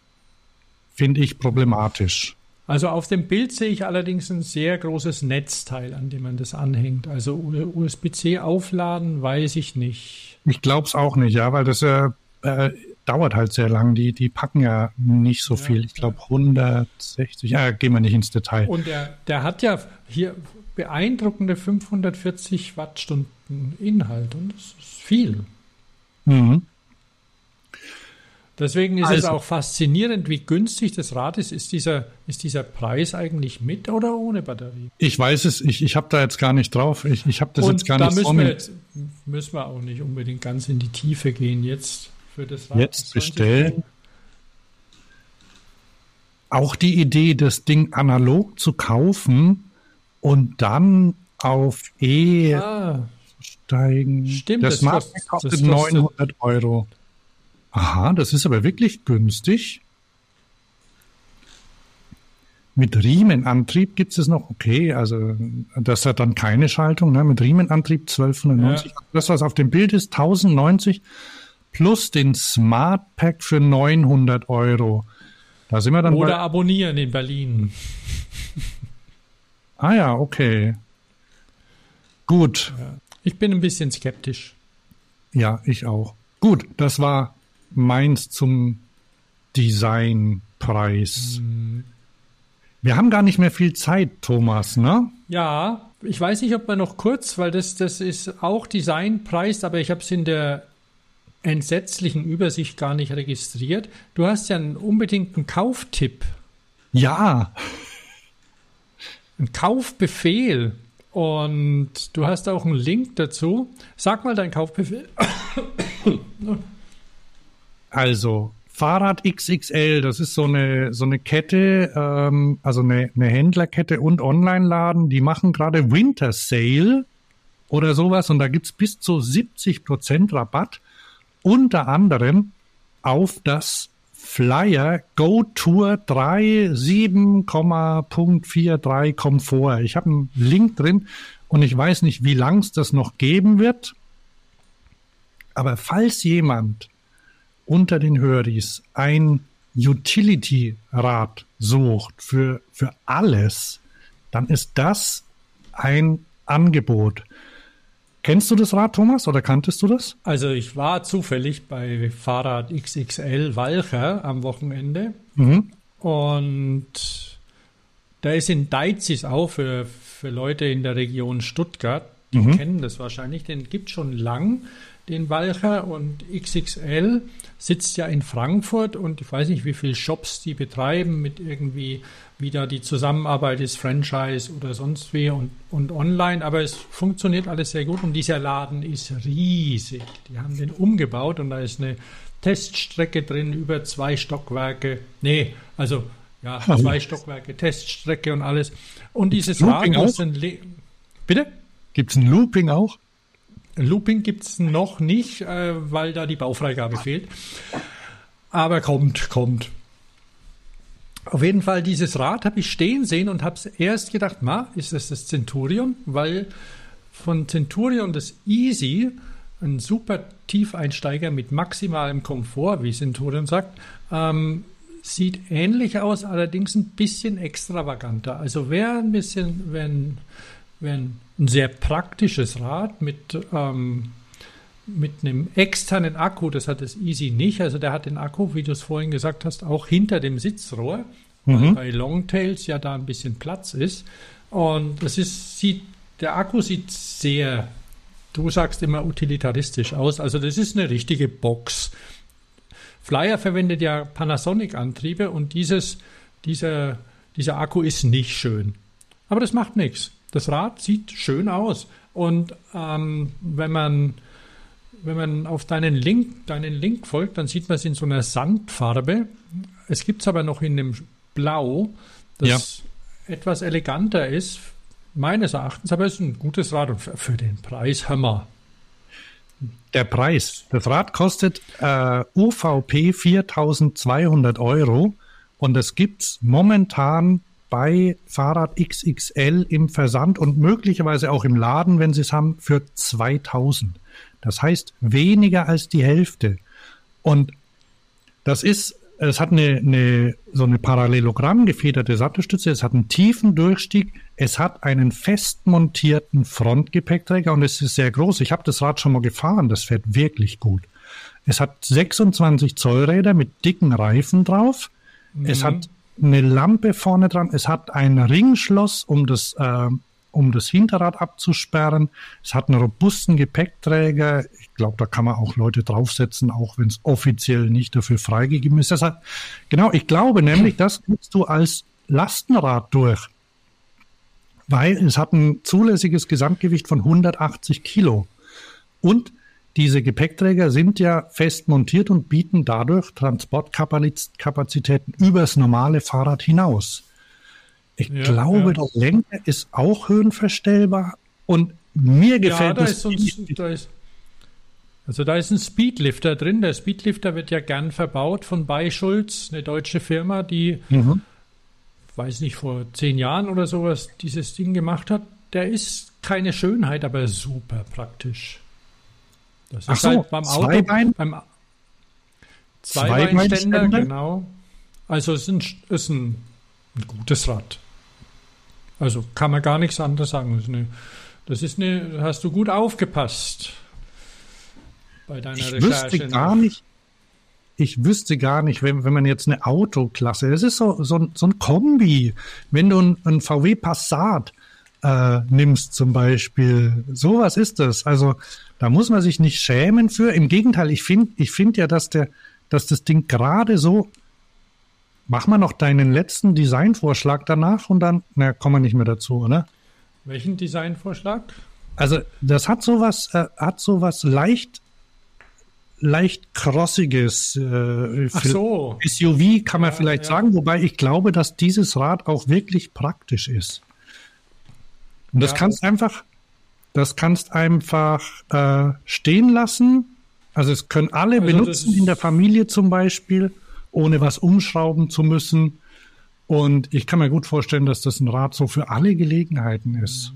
Speaker 2: finde ich problematisch.
Speaker 3: Also auf dem Bild sehe ich allerdings ein sehr großes Netzteil, an dem man das anhängt. Also USB-C aufladen, weiß ich nicht.
Speaker 2: Ich glaube es auch nicht, ja, weil das äh, äh, dauert halt sehr lang. Die, die packen ja nicht so
Speaker 3: Ja,
Speaker 2: viel. Ich glaube 160. Ja, gehen wir nicht ins Detail.
Speaker 3: Und der, der hat ja hier beeindruckende 540 Wattstunden Inhalt und das ist viel.
Speaker 2: Mhm.
Speaker 3: Deswegen ist es
Speaker 2: Also-
Speaker 3: auch faszinierend, wie günstig das Rad ist. Ist dieser, ist dieser Preis eigentlich mit oder ohne Batterie?
Speaker 2: Ich weiß es, ich, ich habe da jetzt gar nicht drauf. Ich, ich habe das
Speaker 3: und
Speaker 2: jetzt gar
Speaker 3: da
Speaker 2: nicht vor
Speaker 3: müssen wir, jetzt, müssen wir auch nicht unbedingt ganz in die Tiefe gehen jetzt für das Rad.
Speaker 2: Jetzt
Speaker 3: 20
Speaker 2: bestellen. Auch die Idee, das Ding analog zu kaufen und dann auf E
Speaker 3: Ah,
Speaker 2: steigen.
Speaker 3: Stimmt,
Speaker 2: das
Speaker 3: das
Speaker 2: Smart
Speaker 3: kostet- das kostet-
Speaker 2: 900 Euro. Aha, das ist aber wirklich günstig. Mit Riemenantrieb gibt es noch, okay, also das hat dann keine Schaltung, ne? mit Riemenantrieb 1290. Das, was auf dem Bild ist, 1090 plus den Smart Pack für 900 Euro. Da sind wir dann
Speaker 3: oder
Speaker 2: bei,
Speaker 3: abonnieren in Berlin.
Speaker 2: ah ja, okay. Gut,
Speaker 3: Ich bin ein bisschen skeptisch.
Speaker 2: Ja, ich auch. Gut, das war meins zum Designpreis. Wir haben gar nicht mehr viel Zeit, Thomas, ne?
Speaker 3: Ja, ich weiß nicht, ob man noch kurz, weil das, das ist auch Designpreis, aber ich habe es in der entsetzlichen Übersicht gar nicht registriert. Du hast ja einen unbedingten Kauftipp,
Speaker 2: Ja,
Speaker 3: einen Kaufbefehl und du hast auch einen Link dazu. Sag mal deinen Kaufbefehl.
Speaker 2: Also Fahrrad XXL, das ist so eine so eine Kette, ähm, also eine, eine Händlerkette und Online-Laden, die machen gerade Winter Sale oder sowas und da gibt's bis zu 70% Rabatt, unter anderem auf das Flyer Go Tour 3 7,43 Komfort. Ich habe einen Link drin und ich weiß nicht, wie lang es das noch geben wird. Aber falls jemand unter den Höris ein Utility-Rad sucht für, für alles, dann ist das ein Angebot. Kennst du das Rad, Thomas, oder kanntest du das?
Speaker 3: Also ich war zufällig bei Fahrrad XXL Walcher am Wochenende
Speaker 2: Mhm.
Speaker 3: und da ist in Deizis auch für, für Leute in der Region Stuttgart, die
Speaker 2: Mhm.
Speaker 3: kennen das wahrscheinlich, den gibt schon lang, den Walcher und XXL sitzt ja in Frankfurt und ich weiß nicht, wie viele Shops die betreiben mit irgendwie, wie da die Zusammenarbeit ist, Franchise oder sonst wie und, und online, aber es funktioniert alles sehr gut und dieser Laden ist riesig. Die haben den umgebaut und da ist eine Teststrecke drin über zwei Stockwerke. Nee, also ja, zwei Stockwerke, Teststrecke und alles. Und dieses
Speaker 2: Looping
Speaker 3: ein Le Bitte?
Speaker 2: Gibt's ein Looping auch?
Speaker 3: Looping gibt es noch nicht, äh, weil da die Baufreigabe fehlt. Aber kommt, kommt. Auf jeden Fall, dieses Rad habe ich stehen sehen und habe es erst gedacht, ma, ist das das Centurion? Weil von Centurion das Easy, ein super Tiefeinsteiger mit maximalem Komfort, wie Centurion sagt, ähm, sieht ähnlich aus, allerdings ein bisschen extravaganter. Also wer ein bisschen, wenn, wenn ein sehr praktisches Rad mit, ähm, mit einem externen Akku, das hat das Easy nicht, also der hat den Akku, wie du es vorhin gesagt hast, auch hinter dem Sitzrohr, mhm. weil bei Longtails ja da ein bisschen Platz ist. Und das ist, sieht, der Akku sieht sehr, du sagst immer utilitaristisch aus, also das ist eine richtige Box. Flyer verwendet ja Panasonic-Antriebe und dieses, dieser, dieser Akku ist nicht schön. Aber das macht nichts. Das Rad sieht schön aus. Und ähm, wenn man wenn man auf deinen Link, deinen Link folgt, dann sieht man es in so einer Sandfarbe. Es gibt es aber noch in dem Blau, das ja. etwas eleganter ist, meines Erachtens, aber es ist ein gutes Rad und für, für den Preis Hammer.
Speaker 2: Der Preis. Das Rad kostet äh, UVP 4200 Euro und es gibt es momentan bei Fahrrad XXL im Versand und möglicherweise auch im Laden, wenn Sie es haben, für 2000. Das heißt weniger als die Hälfte. Und das ist, es hat eine, eine so eine Parallelogramm gefederte Sattelstütze, es hat einen tiefen Durchstieg, es hat einen fest montierten Frontgepäckträger und es ist sehr groß. Ich habe das Rad schon mal gefahren, das fährt wirklich gut. Es hat 26 Zoll Räder mit dicken Reifen drauf. Mhm. Es hat eine Lampe vorne dran. Es hat ein Ringschloss, um das, äh, um das Hinterrad abzusperren. Es hat einen robusten Gepäckträger. Ich glaube, da kann man auch Leute draufsetzen, auch wenn es offiziell nicht dafür freigegeben ist. Deshalb, genau, ich glaube nämlich, das kriegst du als Lastenrad durch. Weil es hat ein zulässiges Gesamtgewicht von 180 Kilo. Und diese Gepäckträger sind ja fest montiert und bieten dadurch Transportkapazitäten übers normale Fahrrad hinaus. Ich ja, glaube, ja. der Lenker ist auch höhenverstellbar und mir gefällt ja, da das. Ist da ist,
Speaker 3: also da ist ein Speedlifter drin. Der Speedlifter wird ja gern verbaut von Beischulz, eine deutsche Firma, die, mhm. weiß nicht, vor zehn Jahren oder sowas dieses Ding gemacht hat. Der ist keine Schönheit, aber super praktisch.
Speaker 2: Das Ach ist so, halt beim Auto. Zweibein? Beim
Speaker 3: Zweibeinständer, genau. Also es ist, ein, ist ein, ein, gutes Rad. Also kann man gar nichts anderes sagen. Das ist eine, das ist eine hast du gut aufgepasst
Speaker 2: bei deiner ich Recherche. Wüsste gar nicht, ich wüsste gar nicht, wenn, wenn man jetzt eine Autoklasse, das ist so, so, so ein Kombi. Wenn du ein, ein VW Passat äh, nimmst zum Beispiel. Sowas ist das. Also da muss man sich nicht schämen für. Im Gegenteil, ich finde ich find ja, dass, der, dass das Ding gerade so. Mach mal noch deinen letzten Designvorschlag danach und dann, na, kommen wir nicht mehr dazu, oder?
Speaker 3: Welchen Designvorschlag?
Speaker 2: Also, das hat sowas, äh, hat sowas leicht, leicht crossiges. Äh,
Speaker 3: Ach so.
Speaker 2: SUV kann man ja, vielleicht ja. sagen, wobei ich glaube, dass dieses Rad auch wirklich praktisch ist. Und das ja. kannst einfach, das kannst einfach äh, stehen lassen. Also es können alle also benutzen in der Familie zum Beispiel, ohne was umschrauben zu müssen. Und ich kann mir gut vorstellen, dass das ein Rad so für alle Gelegenheiten ist.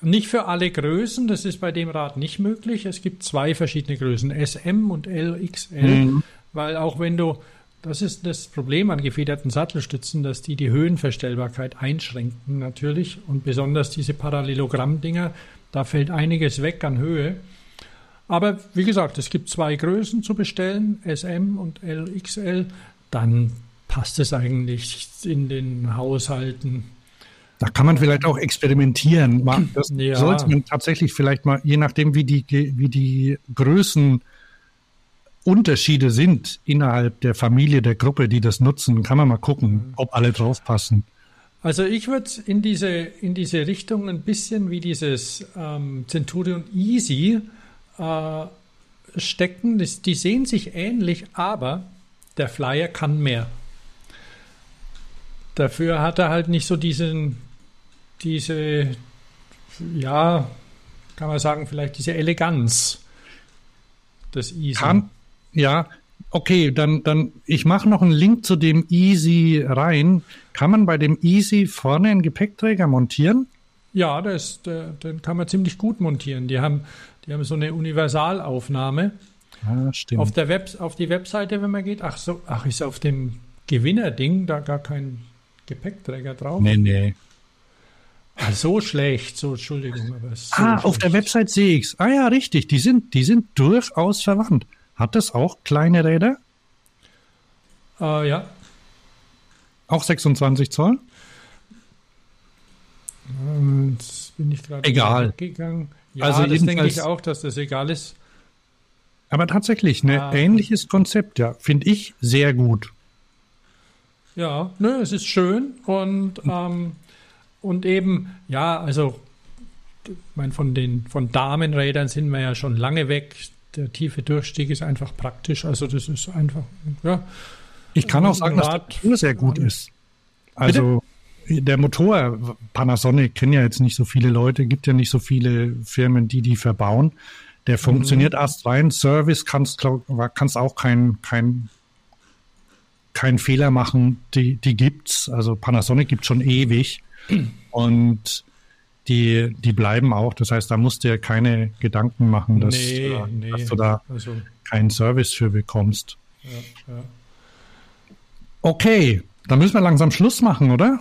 Speaker 3: Nicht für alle Größen, das ist bei dem Rad nicht möglich. Es gibt zwei verschiedene Größen, SM und LXL, mhm. weil auch wenn du das ist das Problem an gefederten Sattelstützen, dass die die Höhenverstellbarkeit einschränken natürlich und besonders diese Parallelogramm-Dinger, da fällt einiges weg an Höhe. Aber wie gesagt, es gibt zwei Größen zu bestellen, SM und LXL, dann passt es eigentlich in den Haushalten.
Speaker 2: Da kann man vielleicht auch experimentieren. Das ja. sollte man tatsächlich vielleicht mal, je nachdem, wie die, wie die Größen Unterschiede sind innerhalb der Familie, der Gruppe, die das nutzen, kann man mal gucken, ob alle draufpassen.
Speaker 3: Also ich würde in diese, in diese Richtung ein bisschen wie dieses ähm, Centurion Easy äh, stecken. Das, die sehen sich ähnlich, aber der Flyer kann mehr. Dafür hat er halt nicht so diesen, diese, ja, kann man sagen, vielleicht diese Eleganz
Speaker 2: des Easy. Kann, ja, okay, dann, dann, ich mache noch einen Link zu dem Easy rein. Kann man bei dem Easy vorne einen Gepäckträger montieren?
Speaker 3: Ja, das, der, den kann man ziemlich gut montieren. Die haben, die haben so eine Universalaufnahme. Ah, stimmt. Auf, der Web, auf die Webseite, wenn man geht, ach so, ach, ist auf dem Gewinnerding da gar kein Gepäckträger drauf?
Speaker 2: Nee, nee.
Speaker 3: Ah, so schlecht, so Entschuldigung. Aber so
Speaker 2: ah,
Speaker 3: schlecht.
Speaker 2: auf der Website sehe ich's. Ah ja, richtig. Die sind, die sind durchaus verwandt. Hat das auch kleine Räder?
Speaker 3: Äh, ja.
Speaker 2: Auch 26 Zoll?
Speaker 3: Jetzt bin ich gerade
Speaker 2: Egal.
Speaker 3: gegangen. Ja,
Speaker 2: Also
Speaker 3: das denke ich auch, dass das egal ist.
Speaker 2: Aber tatsächlich, ein
Speaker 3: Ah.
Speaker 2: ähnliches Konzept, ja. Finde ich sehr gut.
Speaker 3: Ja, nö, es ist schön und, ähm, und eben, ja, also ich meine, von den von Damenrädern sind wir ja schon lange weg. Der tiefe Durchstieg ist einfach praktisch. Also das ist einfach, ja,
Speaker 2: Ich kann auch sagen, dass der Motor sehr gut ist. Also der Motor, Panasonic kennen ja jetzt nicht so viele Leute, gibt ja nicht so viele Firmen, die die verbauen. Der funktioniert erst rein. Service kannst kannst auch kein kein kein Fehler machen. Die die gibt's. Also Panasonic gibt schon ewig und die die bleiben auch. Das heißt, da musst du dir keine Gedanken machen, dass,
Speaker 3: Nee,
Speaker 2: äh,
Speaker 3: nee.
Speaker 2: dass du da
Speaker 3: also
Speaker 2: keinen Service für bekommst.
Speaker 3: ja, ja.
Speaker 2: Okay, dann müssen wir langsam Schluss machen, oder?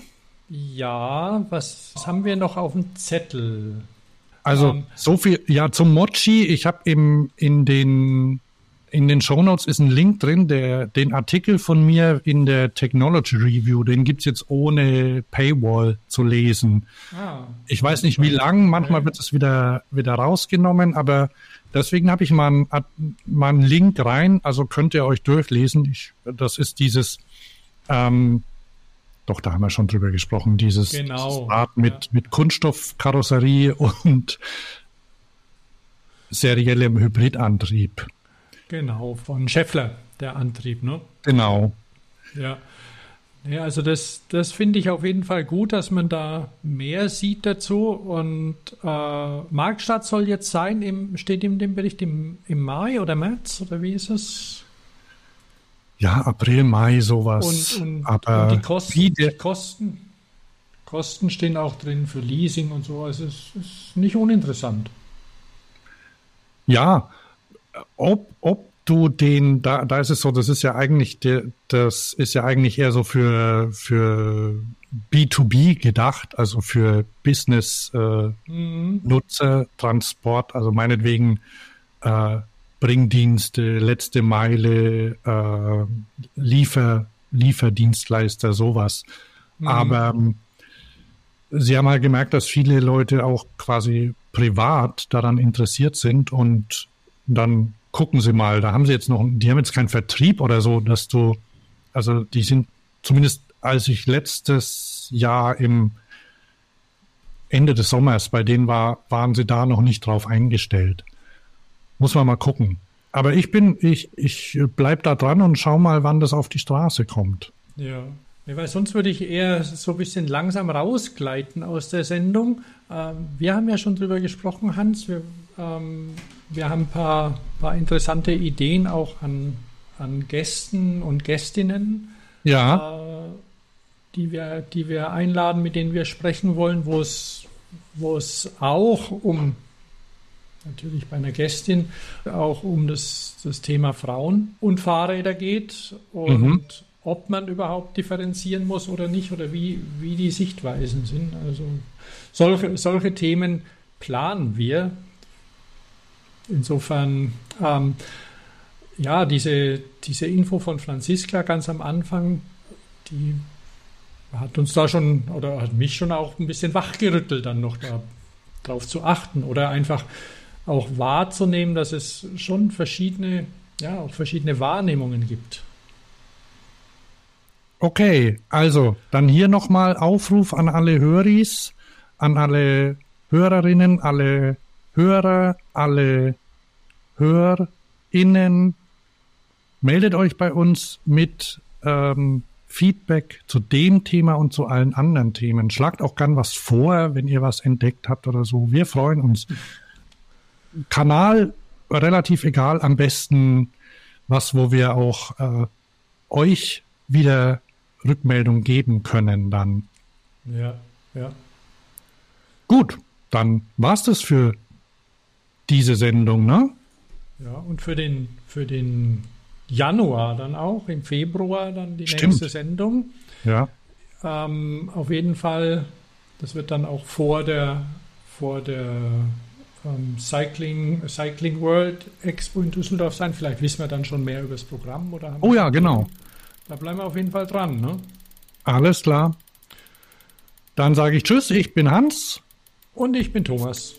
Speaker 3: Ja, was, was haben wir noch auf dem Zettel?
Speaker 2: Also
Speaker 3: Ähm.
Speaker 2: so viel, ja, zum Mochi, ich habe im in den in den Shownotes ist ein Link drin, der den Artikel von mir in der Technology Review, den gibt's jetzt ohne Paywall zu lesen.
Speaker 3: Ah,
Speaker 2: Ich weiß nicht wie lang, manchmal wird es wieder wieder rausgenommen, aber deswegen habe ich mal einen, mal einen Link rein, also könnt ihr euch durchlesen. Ich, das ist dieses ähm, doch, da haben wir schon drüber gesprochen, dieses,
Speaker 3: Genau,
Speaker 2: dieses Rad mit, mit Kunststoffkarosserie und seriellem Hybridantrieb.
Speaker 3: Genau, von Scheffler, der Antrieb, ne?
Speaker 2: Genau.
Speaker 3: Ja. Ja, also das, das finde ich auf jeden Fall gut, dass man da mehr sieht dazu. Und äh, Marktstart soll jetzt sein, im, steht in dem Bericht im, im Mai oder März oder wie ist es?
Speaker 2: Ja, April, Mai, sowas.
Speaker 3: Und, und,
Speaker 2: Aber
Speaker 3: und die, Kosten, die Kosten, Kosten stehen auch drin für Leasing und so. Also es ist nicht uninteressant.
Speaker 2: Ja, ob, ob du den, da, da ist es so, das ist ja eigentlich, das ist ja eigentlich eher so für, für B2B gedacht, also für Business äh,
Speaker 3: Mhm.
Speaker 2: Nutzer, Transport, also meinetwegen äh, Bringdienste, letzte Meile, äh, Liefer, Lieferdienstleister, sowas. Aber ähm, Sie haben halt gemerkt, dass viele Leute auch quasi privat daran interessiert sind und dann gucken Sie mal, da haben Sie jetzt noch, die haben jetzt keinen Vertrieb oder so, dass du, also die sind zumindest als ich letztes Jahr im Ende des Sommers bei denen war, waren sie da noch nicht drauf eingestellt. Muss man mal gucken. Aber ich bin, ich, ich bleib da dran und schau mal, wann das auf die Straße kommt.
Speaker 3: Ja. weil sonst würde ich eher so ein bisschen langsam rausgleiten aus der Sendung. Ähm, wir haben ja schon drüber gesprochen, Hans. Wir, ähm, wir haben ein paar, paar interessante Ideen auch an, an Gästen und Gästinnen,
Speaker 2: Ja,
Speaker 3: äh, die, wir, die wir einladen, mit denen wir sprechen wollen, wo es, wo es auch um, natürlich bei einer Gästin, auch um das, das Thema Frauen und Fahrräder geht und
Speaker 2: Mhm.
Speaker 3: ob man überhaupt differenzieren muss oder nicht oder wie, wie die Sichtweisen sind. Also solche, solche Themen planen wir. Insofern, ähm, ja, diese, diese Info von Franziska ganz am Anfang, die hat uns da schon oder hat mich schon auch ein bisschen wachgerüttelt, dann noch da, drauf zu achten oder einfach auch wahrzunehmen, dass es schon verschiedene, ja, auch verschiedene Wahrnehmungen gibt.
Speaker 2: okay. Also, dann hier nochmal Aufruf an alle Höris, an alle Hörerinnen, alle Hörer, alle HörInnen. Meldet euch bei uns mit ähm, Feedback zu dem Thema und zu allen anderen Themen. Schlagt auch gern was vor, wenn ihr was entdeckt habt oder so. Wir freuen uns. Kanal relativ egal, am besten was, wo wir auch äh, euch wieder Rückmeldung geben können dann.
Speaker 3: Ja, ja.
Speaker 2: Gut, dann war's das für diese Sendung, ne?
Speaker 3: Ja, und für den, für den Januar dann auch, im Februar dann die
Speaker 2: Stimmt.
Speaker 3: nächste Sendung.
Speaker 2: Ja.
Speaker 3: Ähm, auf jeden Fall Das wird dann auch vor der, vor der ähm, Cycling, Cycling World Expo in Düsseldorf sein. Vielleicht wissen wir dann schon mehr über das Programm. Oder
Speaker 2: oh ja, genau.
Speaker 3: Da bleiben wir auf jeden Fall dran. Ne?
Speaker 2: Alles klar. Dann sage ich Tschüss, ich bin Hans.
Speaker 3: Und ich bin Thomas.